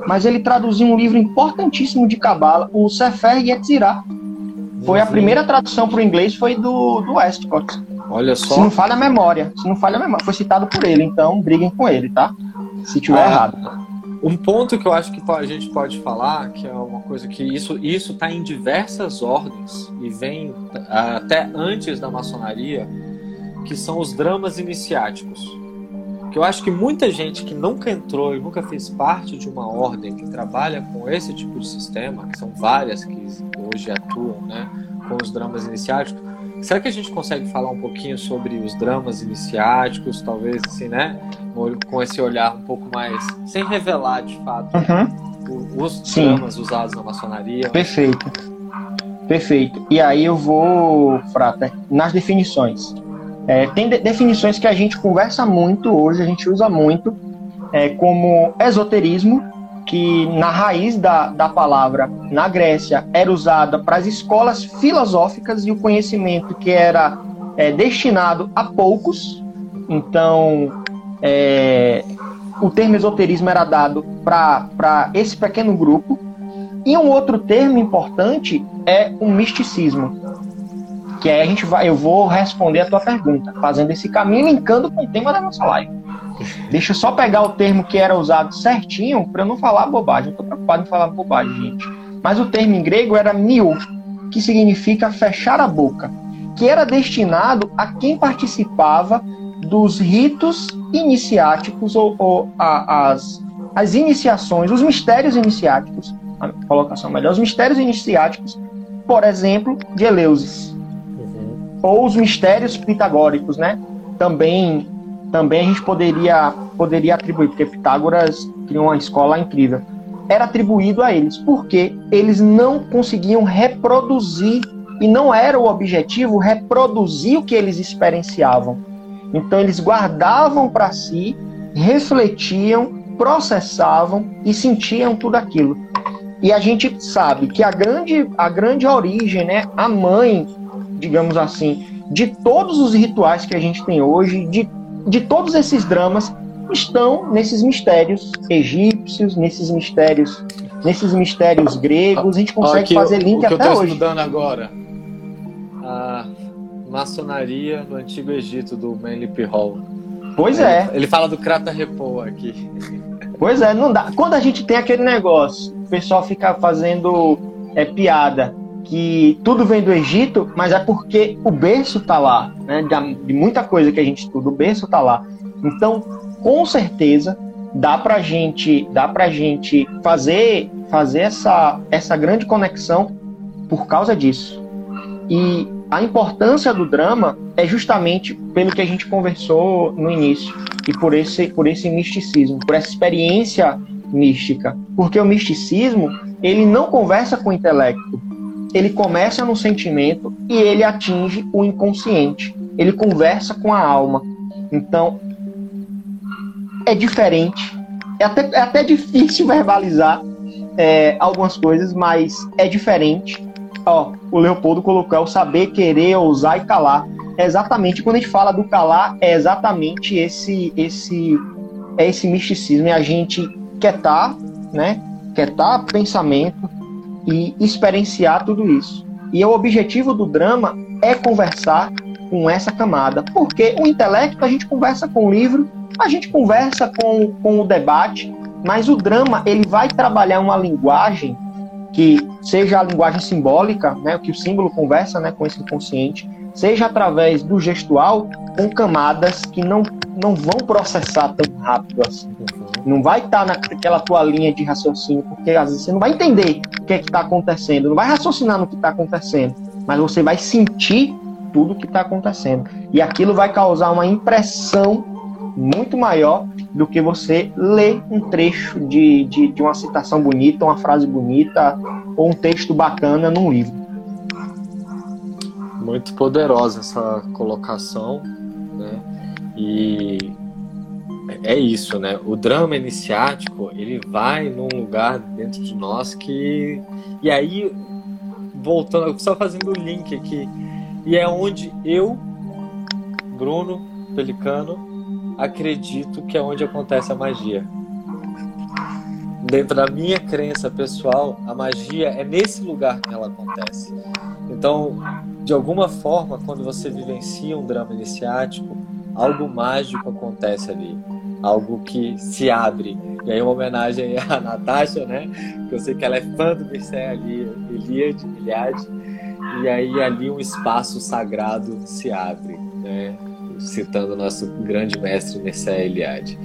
mas ele traduziu um livro importantíssimo de Cabala, o Sefer Yetzirah. Foi a primeira tradução para o inglês, foi do, do Westcott. Olha só. Se não falha a memória, se não falha a memória, foi citado por ele, então briguem com ele, tá? Se tiver ah, errado. Um ponto que eu acho que a gente pode falar, que é uma coisa que isso isso está em diversas ordens e vem até antes da maçonaria, que são os dramas iniciáticos. Que eu acho que muita gente que nunca entrou e nunca fez parte de uma ordem que trabalha com esse tipo de sistema, que são várias que hoje atuam, né, com os dramas iniciáticos, será que a gente consegue falar um pouquinho sobre os dramas iniciáticos, talvez assim, né, com esse olhar um pouco mais, sem revelar de fato uhum. os Sim. dramas usados na maçonaria? Perfeito. Perfeito. E aí eu vou, Frata, nas definições. É, tem de definições que a gente conversa muito hoje, a gente usa muito, é, como esoterismo, que na raiz da, da palavra na Grécia era usada para as escolas filosóficas e o conhecimento que era é, destinado a poucos. Então, é, o termo esoterismo era dado para esse pequeno grupo. E um outro termo importante é o misticismo, que aí a gente vai, eu vou responder a tua pergunta, fazendo esse caminho linkando com o tema da nossa live. Deixa eu só pegar o termo que era usado certinho para não falar bobagem. Eu tô preocupado em falar bobagem, gente. Mas o termo em grego era miu, que significa fechar a boca, que era destinado a quem participava dos ritos iniciáticos ou, ou a, as, as iniciações, os mistérios iniciáticos, a colocação melhor, os mistérios iniciáticos, por exemplo, de Eleusis ou os mistérios pitagóricos, né? Também, também a gente poderia, poderia atribuir, porque Pitágoras criou uma escola incrível. Era atribuído a eles, porque eles não conseguiam reproduzir, e não era o objetivo reproduzir o que eles experienciavam. Então eles guardavam para si, refletiam, processavam e sentiam tudo aquilo. E a gente sabe que a grande, a grande origem, né, a mãe digamos assim, de todos os rituais que a gente tem hoje, de, de todos esses dramas, estão nesses mistérios egípcios, nesses mistérios, nesses mistérios gregos. A gente consegue Aqui, fazer link o, o que até eu tô hoje. estudando agora, a maçonaria no Antigo Egito do Menlip Hall. Pois é. Ele fala do Krata Repo aqui. Pois é, não dá. Quando a gente tem aquele negócio, o pessoal fica fazendo é, piada que tudo vem do Egito, mas é porque o berço está lá, né? De, muita coisa que a gente estuda, o berço está lá. Então, com certeza, dá para gente, dá para gente fazer, fazer essa, essa grande conexão por causa disso. E a importância do drama é justamente pelo que a gente conversou no início e por esse, por esse misticismo, por essa experiência mística, porque o misticismo ele não conversa com o intelecto, ele começa no sentimento e ele atinge o inconsciente. Ele conversa com a alma. Então, é diferente. É até, é até difícil verbalizar é, algumas coisas, mas é diferente. Ó, o Leopoldo colocou é o saber, querer, ousar e calar. É exatamente quando a gente fala do calar, é exatamente esse esse é esse misticismo. É a gente quietar, né? Quietar pensamento, e experienciar tudo isso. E o objetivo do drama é conversar com essa camada, porque o intelecto a gente conversa com o livro, a gente conversa com, com o debate, mas o drama ele vai trabalhar uma linguagem que seja a linguagem simbólica, né, que o símbolo conversa né, com esse inconsciente, seja através do gestual, com camadas que não, não vão processar tão rápido assim. Não vai estar tá naquela tua linha de raciocínio, porque às vezes você não vai entender o que é está acontecendo, não vai raciocinar no que está acontecendo, mas você vai sentir tudo o que está acontecendo. E aquilo vai causar uma impressão muito maior do que você ler um trecho de, de, de uma citação bonita, uma frase bonita ou um texto bacana num livro. Muito poderosa essa colocação, né? E é isso, né? O drama iniciático, ele vai num lugar dentro de nós que. E aí, voltando, só fazendo o link aqui, e é onde eu, Bruno Pelicano, acredito que é onde acontece a magia. Dentro da minha crença pessoal, a magia é nesse lugar que ela acontece. Então, de alguma forma, quando você vivencia um drama iniciático, algo mágico acontece ali algo que se abre. E aí uma homenagem à Natasha, né? Que eu sei que ela é fã do Mircea ali, Eliade, Eliade. E aí ali um espaço sagrado se abre, né? citando o nosso grande mestre Mircea Eliade.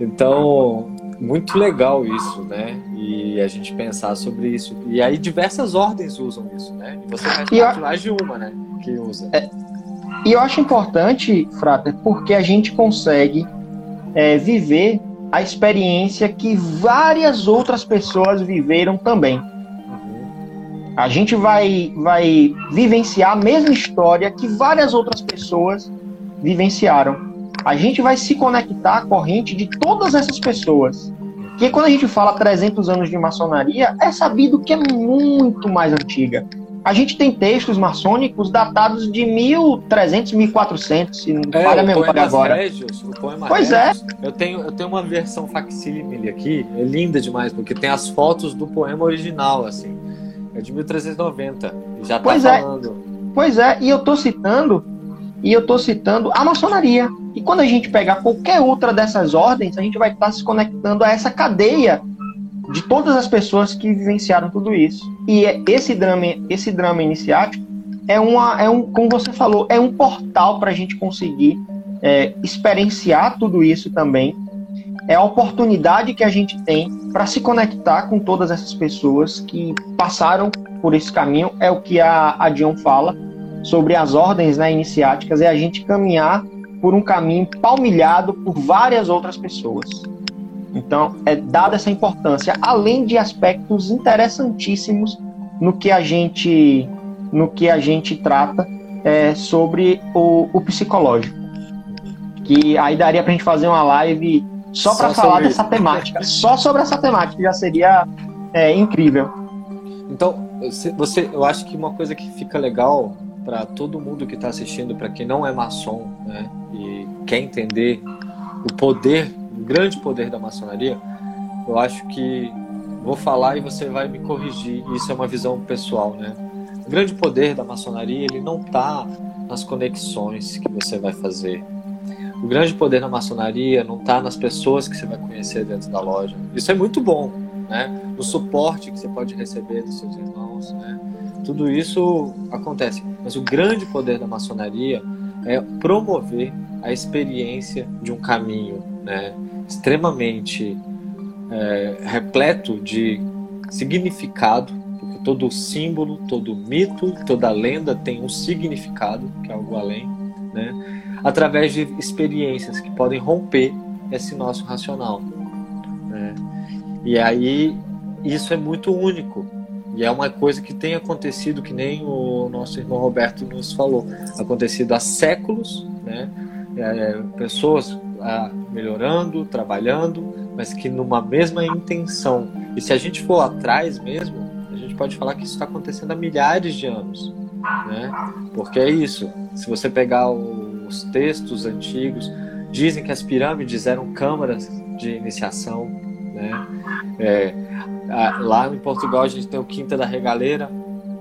Então, muito legal isso, né? E a gente pensar sobre isso. E aí diversas ordens usam isso, né? E você faz parte mais de uma, né? Que usa. É, e eu acho importante, Frater, porque a gente consegue é, viver a experiência que várias outras pessoas viveram também. A gente vai, vai vivenciar a mesma história que várias outras pessoas vivenciaram. A gente vai se conectar à corrente de todas essas pessoas. Que quando a gente fala 300 anos de maçonaria, é sabido que é muito mais antiga. A gente tem textos maçônicos datados de 1300, 1400, se não é, falha a memória agora. Régios, o poema pois é. Régios, é. Eu tenho, eu tenho uma versão facsímile aqui, é linda demais, porque tem as fotos do poema original, assim. É de 1390, já tá pois é. falando. Pois é, e eu tô citando e eu estou citando a maçonaria. E quando a gente pegar qualquer outra dessas ordens, a gente vai estar se conectando a essa cadeia de todas as pessoas que vivenciaram tudo isso. E é, esse drama, esse drama iniciático é uma, é um, como você falou, é um portal para a gente conseguir é, experienciar tudo isso também. É a oportunidade que a gente tem para se conectar com todas essas pessoas que passaram por esse caminho. É o que a, a Dion fala sobre as ordens né, iniciáticas é a gente caminhar por um caminho palmilhado por várias outras pessoas. Então, é dada essa importância, além de aspectos interessantíssimos no que a gente, no que a gente trata é, sobre o, o, psicológico. Que aí daria para a gente fazer uma live só para falar dessa isso. temática. Só sobre essa temática já seria é, incrível. Então, você, eu acho que uma coisa que fica legal para todo mundo que está assistindo, para quem não é maçom, né, e quer entender o poder, o grande poder da maçonaria, eu acho que vou falar e você vai me corrigir. Isso é uma visão pessoal, né? O grande poder da maçonaria ele não está nas conexões que você vai fazer. O grande poder da maçonaria não está nas pessoas que você vai conhecer dentro da loja. Isso é muito bom, né? No suporte que você pode receber dos seus irmãos, né? Tudo isso acontece. Mas o grande poder da maçonaria é promover a experiência de um caminho né, extremamente é, repleto de significado, porque todo símbolo, todo mito, toda lenda tem um significado, que é algo além, né, através de experiências que podem romper esse nosso racional. Né. E aí isso é muito único, e é uma coisa que tem acontecido, que nem o nosso irmão Roberto nos falou, acontecido há séculos, né? É, pessoas ah, melhorando, trabalhando, mas que numa mesma intenção. E se a gente for atrás mesmo, a gente pode falar que isso está acontecendo há milhares de anos, né? Porque é isso. Se você pegar os textos antigos, dizem que as pirâmides eram câmaras de iniciação, né? É, lá em Portugal a gente tem o Quinta da Regaleira,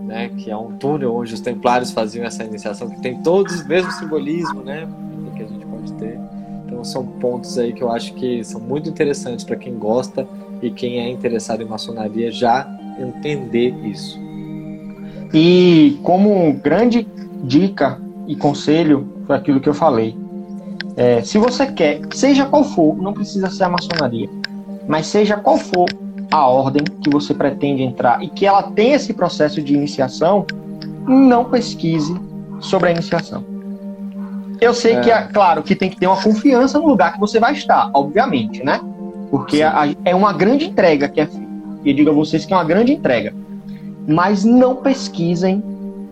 né, que é um túnel onde os templários faziam essa iniciação, que tem todos o mesmo simbolismo, né, que a gente pode ter. Então são pontos aí que eu acho que são muito interessantes para quem gosta e quem é interessado em maçonaria já entender isso. E como grande dica e conselho foi aquilo que eu falei. É, se você quer, seja qual for, não precisa ser a maçonaria, mas seja qual for a ordem que você pretende entrar e que ela tem esse processo de iniciação, não pesquise sobre a iniciação. Eu sei é. que, é, claro, que tem que ter uma confiança no lugar que você vai estar, obviamente, né? Porque a, é uma grande entrega que é feita. E eu digo a vocês que é uma grande entrega. Mas não pesquisem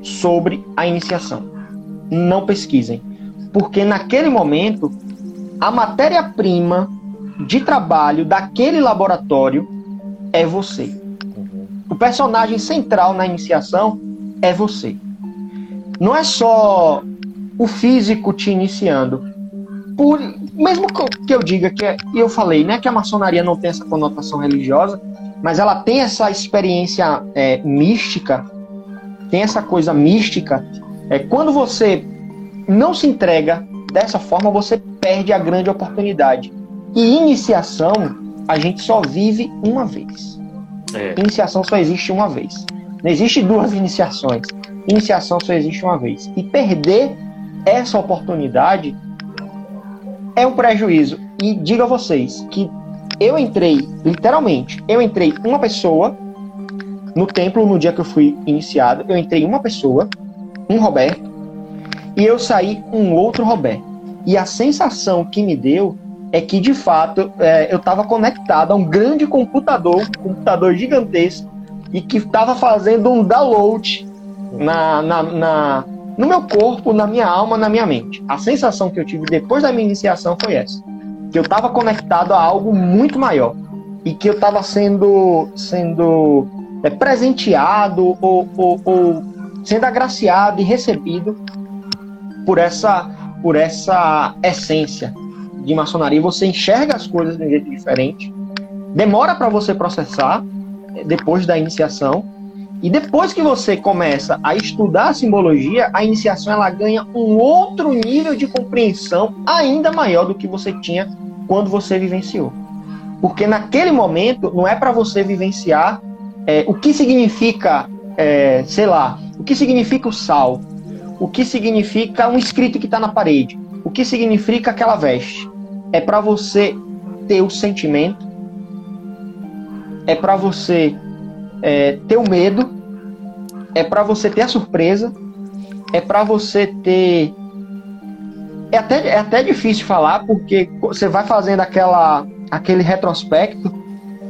sobre a iniciação. Não pesquisem. Porque naquele momento, a matéria-prima de trabalho daquele laboratório é você. Uhum. O personagem central na iniciação é você. Não é só o físico te iniciando. Por, mesmo que eu diga que é, eu falei, né, que a maçonaria não tem essa conotação religiosa, mas ela tem essa experiência é, mística, tem essa coisa mística. É quando você não se entrega dessa forma, você perde a grande oportunidade. E iniciação a gente só vive uma vez. É. Iniciação só existe uma vez. Não existe duas iniciações. Iniciação só existe uma vez. E perder essa oportunidade é um prejuízo. E digo a vocês que eu entrei, literalmente, eu entrei uma pessoa no templo no dia que eu fui iniciado, eu entrei uma pessoa, um Roberto, e eu saí um outro Roberto. E a sensação que me deu é que, de fato, é, eu estava conectado a um grande computador, um computador gigantesco, e que estava fazendo um download na, na, na, no meu corpo, na minha alma, na minha mente. A sensação que eu tive depois da minha iniciação foi essa que eu estava conectado a algo muito maior e que eu estava sendo sendo é, presenteado ou, ou, ou, sendo agraciado e recebido por essa por essa essência de maçonaria. Você enxerga as coisas de um jeito diferente, demora para você processar é, depois da iniciação e depois que você começa a estudar a simbologia, a iniciação ela ganha um outro nível de compreensão ainda maior do que você tinha quando você vivenciou. Porque naquele momento não é para você vivenciar é, o que significa, é, sei lá, o que significa o sal, o que significa um escrito que está na parede, o que significa aquela veste. É para você ter o sentimento, é para você é, ter o medo, é para você ter a surpresa, é para você ter é até, é até difícil falar, porque você vai fazendo aquela, aquele retrospecto,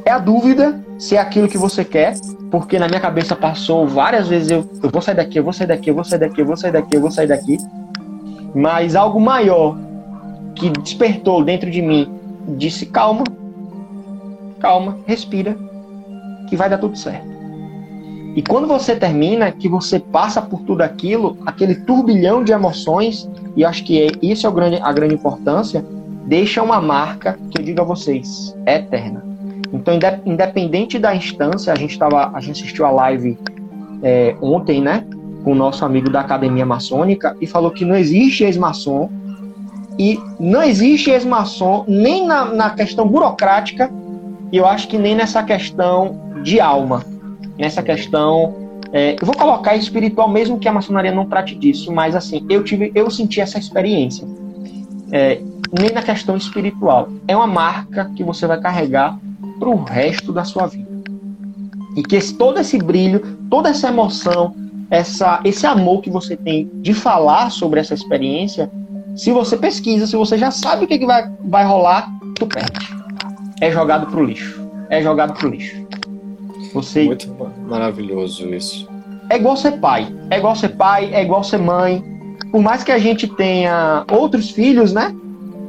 é a dúvida se é aquilo que você quer, porque na minha cabeça passou várias vezes, eu, eu vou sair daqui, eu vou sair daqui, eu vou sair daqui, eu vou sair daqui, eu vou sair daqui. Mas algo maior que despertou dentro de mim disse: calma, calma, respira, que vai dar tudo certo. E quando você termina, que você passa por tudo aquilo, aquele turbilhão de emoções, e acho que é, isso é grande, a grande importância, deixa uma marca que eu digo a vocês, é eterna. Então, independente da instância, a gente tava, a gente assistiu a live é, ontem, né, com o nosso amigo da Academia Maçônica e falou que não existe ex-maçom e não existe ex-maçom nem na, na questão burocrática e eu acho que nem nessa questão de alma nessa questão. É, eu vou colocar espiritual, mesmo que a maçonaria não trate disso, mas assim, eu tive, eu senti essa experiência. É, nem na questão espiritual. É uma marca que você vai carregar para o resto da sua vida. E que esse, todo esse brilho, toda essa emoção, essa, esse amor que você tem de falar sobre essa experiência, se você pesquisa, se você já sabe o que, que vai, vai rolar, tu perde. É jogado pro lixo. É jogado pro lixo. Você... Muito maravilhoso isso. É igual ser pai. É igual ser pai, é igual ser mãe. Por mais que a gente tenha outros filhos, né?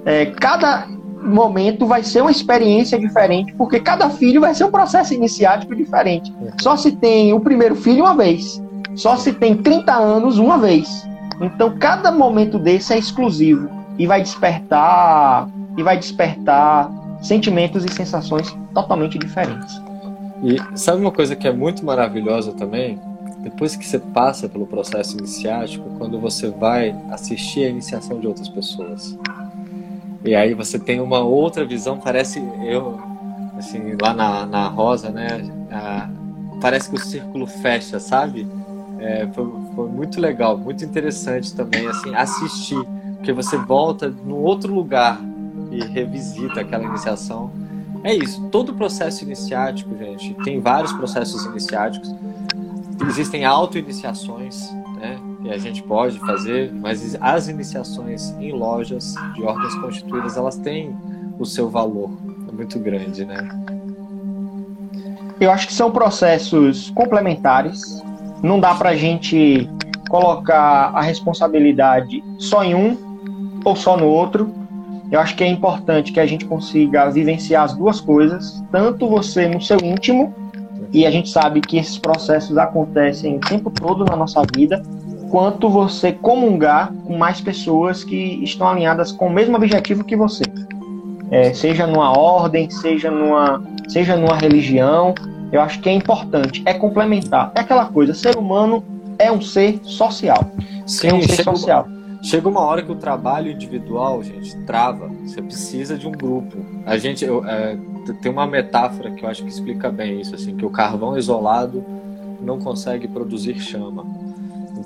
É, cada momento vai ser uma experiência diferente, porque cada filho vai ser um processo iniciático diferente. Só se tem o primeiro filho uma vez. Só se tem 30 anos uma vez. Então cada momento desse é exclusivo e vai despertar e vai despertar sentimentos e sensações totalmente diferentes. E sabe uma coisa que é muito maravilhosa também? Depois que você passa pelo processo iniciático, quando você vai assistir a iniciação de outras pessoas. E aí você tem uma outra visão, parece eu, assim, lá na, na Rosa, né? A, parece que o círculo fecha, sabe? É, foi, foi muito legal, muito interessante também, assim, assistir, porque você volta num outro lugar e revisita aquela iniciação é isso. Todo processo iniciático, gente, tem vários processos iniciáticos. Existem auto-iniciações, né? Que a gente pode fazer, mas as iniciações em lojas de ordens constituídas, elas têm o seu valor é muito grande, né? Eu acho que são processos complementares. Não dá para a gente colocar a responsabilidade só em um ou só no outro eu acho que é importante que a gente consiga vivenciar as duas coisas, tanto você no seu íntimo, e a gente sabe que esses processos acontecem o tempo todo na nossa vida, quanto você comungar com mais pessoas que estão alinhadas com o mesmo objetivo que você. É, seja numa ordem, seja numa, seja numa religião, eu acho que é importante, é complementar. É aquela coisa, ser humano é um ser social. Sim, é um ser social. Chega uma hora que o trabalho individual, gente, trava. Você precisa de um grupo. A gente eu, é, tem uma metáfora que eu acho que explica bem isso, assim, que o carvão isolado não consegue produzir chama.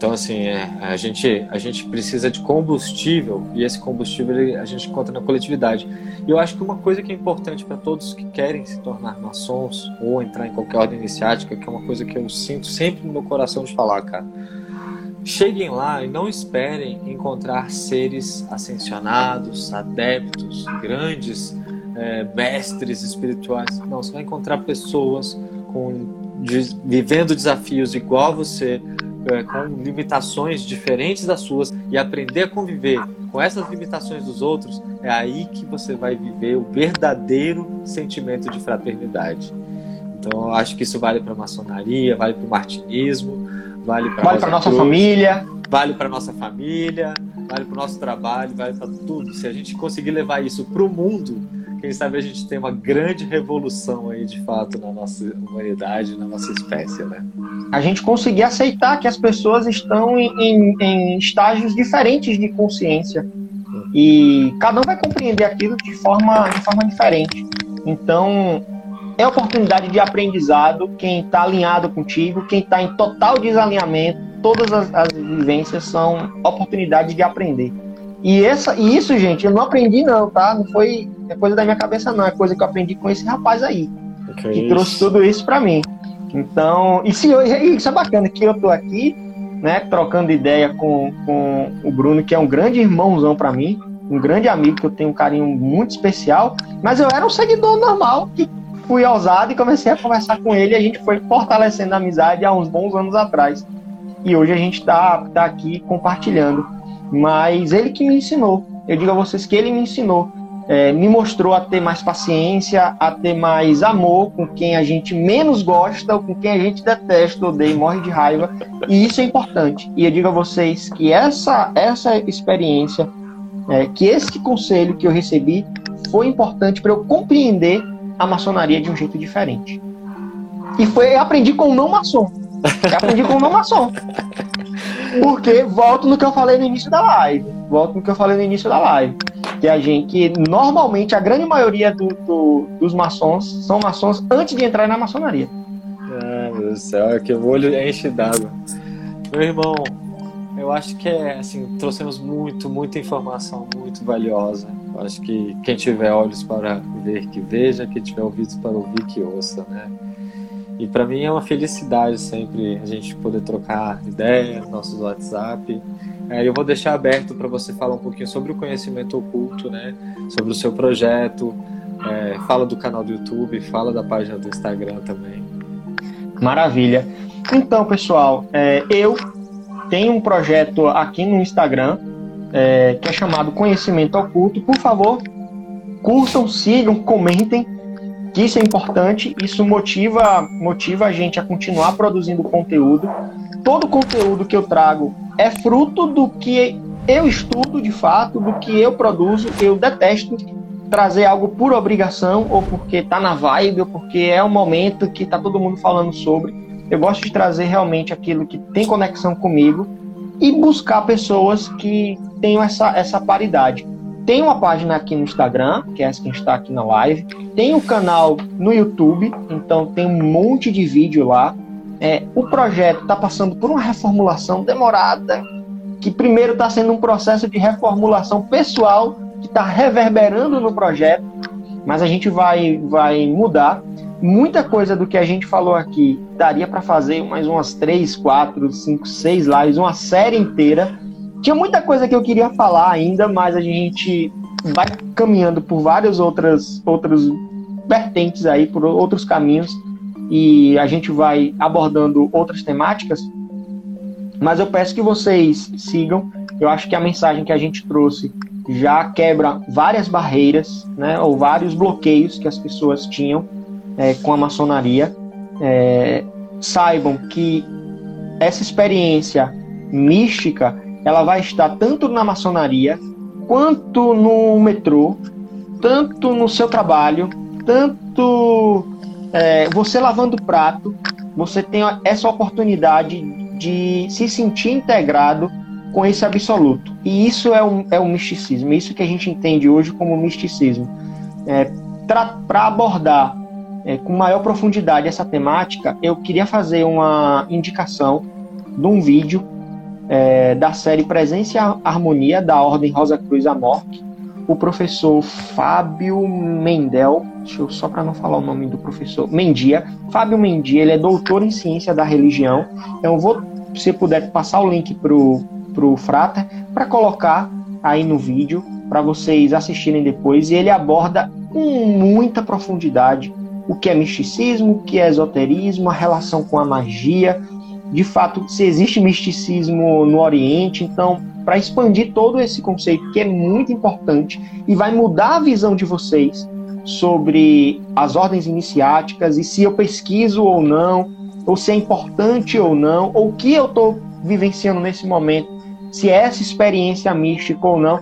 Então, assim, é, a, gente, a gente precisa de combustível e esse combustível ele, a gente encontra na coletividade. E eu acho que uma coisa que é importante para todos que querem se tornar maçons ou entrar em qualquer ordem iniciática, que é uma coisa que eu sinto sempre no meu coração de falar, cara. Cheguem lá e não esperem encontrar seres ascensionados, adeptos, grandes é, mestres espirituais. Não, você vai encontrar pessoas com, de, vivendo desafios igual a você, é, com limitações diferentes das suas e aprender a conviver com essas limitações dos outros, é aí que você vai viver o verdadeiro sentimento de fraternidade. Então, acho que isso vale para a maçonaria, vale para o martinismo, vale para vale a nossa família, vale para nossa família, vale para o nosso trabalho, vale para tudo. Se a gente conseguir levar isso para o mundo, quem sabe a gente tem uma grande revolução aí de fato na nossa humanidade, na nossa espécie, né? A gente conseguir aceitar que as pessoas estão em, em, em estágios diferentes de consciência e cada um vai compreender aquilo de forma, de forma diferente. Então, é oportunidade de aprendizado. Quem está alinhado contigo, quem está em total desalinhamento, todas as, as vivências são oportunidade de aprender. E, essa, e isso, gente, eu não aprendi não, tá? Não foi é coisa da minha cabeça não, é coisa que eu aprendi com esse rapaz aí, que, que trouxe tudo isso para mim. Então, e se eu, isso é bacana que eu tô aqui, né, trocando ideia com, com o Bruno, que é um grande irmãozão para mim, um grande amigo que eu tenho um carinho muito especial, mas eu era um seguidor normal que fui ousado e comecei a conversar com ele e a gente foi fortalecendo a amizade há uns bons anos atrás. E hoje a gente está tá aqui compartilhando. Mas ele que me ensinou. Eu digo a vocês que ele me ensinou é, me mostrou a ter mais paciência, a ter mais amor com quem a gente menos gosta ou com quem a gente detesta, odeia, morre de raiva. E isso é importante. E eu digo a vocês que essa, essa experiência, é, que esse conselho que eu recebi foi importante para eu compreender a maçonaria de um jeito diferente. E foi, aprendi com um não maçom. Eu aprendi com um não maçom. Porque volto no que eu falei no início da live. Volto no que eu falei no início da live que a gente, que normalmente a grande maioria do, do, dos maçons são maçons antes de entrar na maçonaria. Ah, meu Deus do céu, é que o olho enche d'água. Meu irmão, eu acho que é assim, trouxemos muito, muita informação muito valiosa. Eu acho que quem tiver olhos para ver que veja, quem tiver ouvidos para ouvir que ouça, né? E para mim é uma felicidade sempre a gente poder trocar ideia, nossos WhatsApp. É, eu vou deixar aberto para você falar um pouquinho sobre o conhecimento oculto, né? Sobre o seu projeto, é, fala do canal do YouTube, fala da página do Instagram também. Maravilha. Então, pessoal, é, eu tenho um projeto aqui no Instagram é, que é chamado Conhecimento Oculto. Por favor, curtam, sigam, comentem, que isso é importante. Isso motiva, motiva a gente a continuar produzindo conteúdo. Todo conteúdo que eu trago é fruto do que eu estudo de fato, do que eu produzo. Eu detesto trazer algo por obrigação ou porque tá na vibe ou porque é o momento que tá todo mundo falando sobre. Eu gosto de trazer realmente aquilo que tem conexão comigo e buscar pessoas que tenham essa, essa paridade. Tem uma página aqui no Instagram, que é essa que está aqui na live. Tem o um canal no YouTube, então tem um monte de vídeo lá. É, o projeto está passando por uma reformulação demorada, que primeiro está sendo um processo de reformulação pessoal que está reverberando no projeto, mas a gente vai, vai mudar. Muita coisa do que a gente falou aqui daria para fazer mais umas três, quatro, cinco, seis lives, uma série inteira. Tinha muita coisa que eu queria falar ainda, mas a gente vai caminhando por várias outras, outras vertentes aí, por outros caminhos e a gente vai abordando outras temáticas. Mas eu peço que vocês sigam. Eu acho que a mensagem que a gente trouxe já quebra várias barreiras, né, ou vários bloqueios que as pessoas tinham é, com a maçonaria. É, saibam que essa experiência mística ela vai estar tanto na maçonaria quanto no metrô, tanto no seu trabalho, tanto é, você lavando prato, você tem essa oportunidade de se sentir integrado com esse absoluto. E isso é o, é o misticismo, isso que a gente entende hoje como misticismo. É, Para abordar é, com maior profundidade essa temática, eu queria fazer uma indicação de um vídeo é, da série Presença e Harmonia da Ordem Rosa Cruz Amorque, o professor Fábio Mendel, deixa eu só para não falar o nome do professor, Mendia, Fábio Mendia, ele é doutor em ciência da religião. Então, vou, se puder passar o link pro pro Frater para colocar aí no vídeo para vocês assistirem depois e ele aborda com muita profundidade o que é misticismo, o que é esoterismo, a relação com a magia, de fato se existe misticismo no Oriente, então para expandir todo esse conceito que é muito importante e vai mudar a visão de vocês sobre as ordens iniciáticas e se eu pesquiso ou não, ou se é importante ou não, ou o que eu estou vivenciando nesse momento, se essa experiência mística ou não,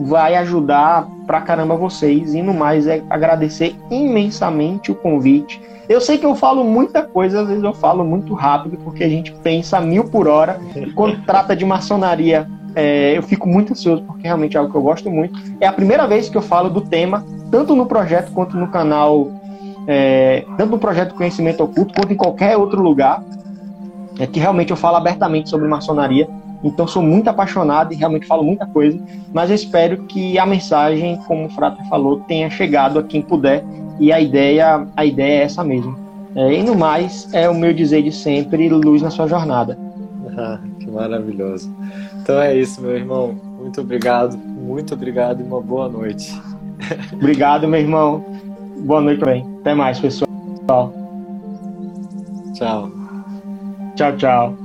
vai ajudar pra caramba vocês. E no mais, é agradecer imensamente o convite. Eu sei que eu falo muita coisa, às vezes eu falo muito rápido, porque a gente pensa mil por hora. E quando trata de maçonaria, é, eu fico muito ansioso, porque realmente é algo que eu gosto muito. É a primeira vez que eu falo do tema, tanto no projeto quanto no canal, é, tanto no projeto Conhecimento Oculto, quanto em qualquer outro lugar. É que realmente eu falo abertamente sobre maçonaria. Então sou muito apaixonado e realmente falo muita coisa, mas eu espero que a mensagem, como o Frater falou, tenha chegado a quem puder e a ideia, a ideia é essa mesmo. É, e no mais, é o meu dizer de sempre, luz na sua jornada. Ah, que maravilhoso. Então é isso, meu irmão. Muito obrigado, muito obrigado e uma boa noite. Obrigado, meu irmão. Boa noite também. Até mais, pessoal. Tchau. Tchau, tchau.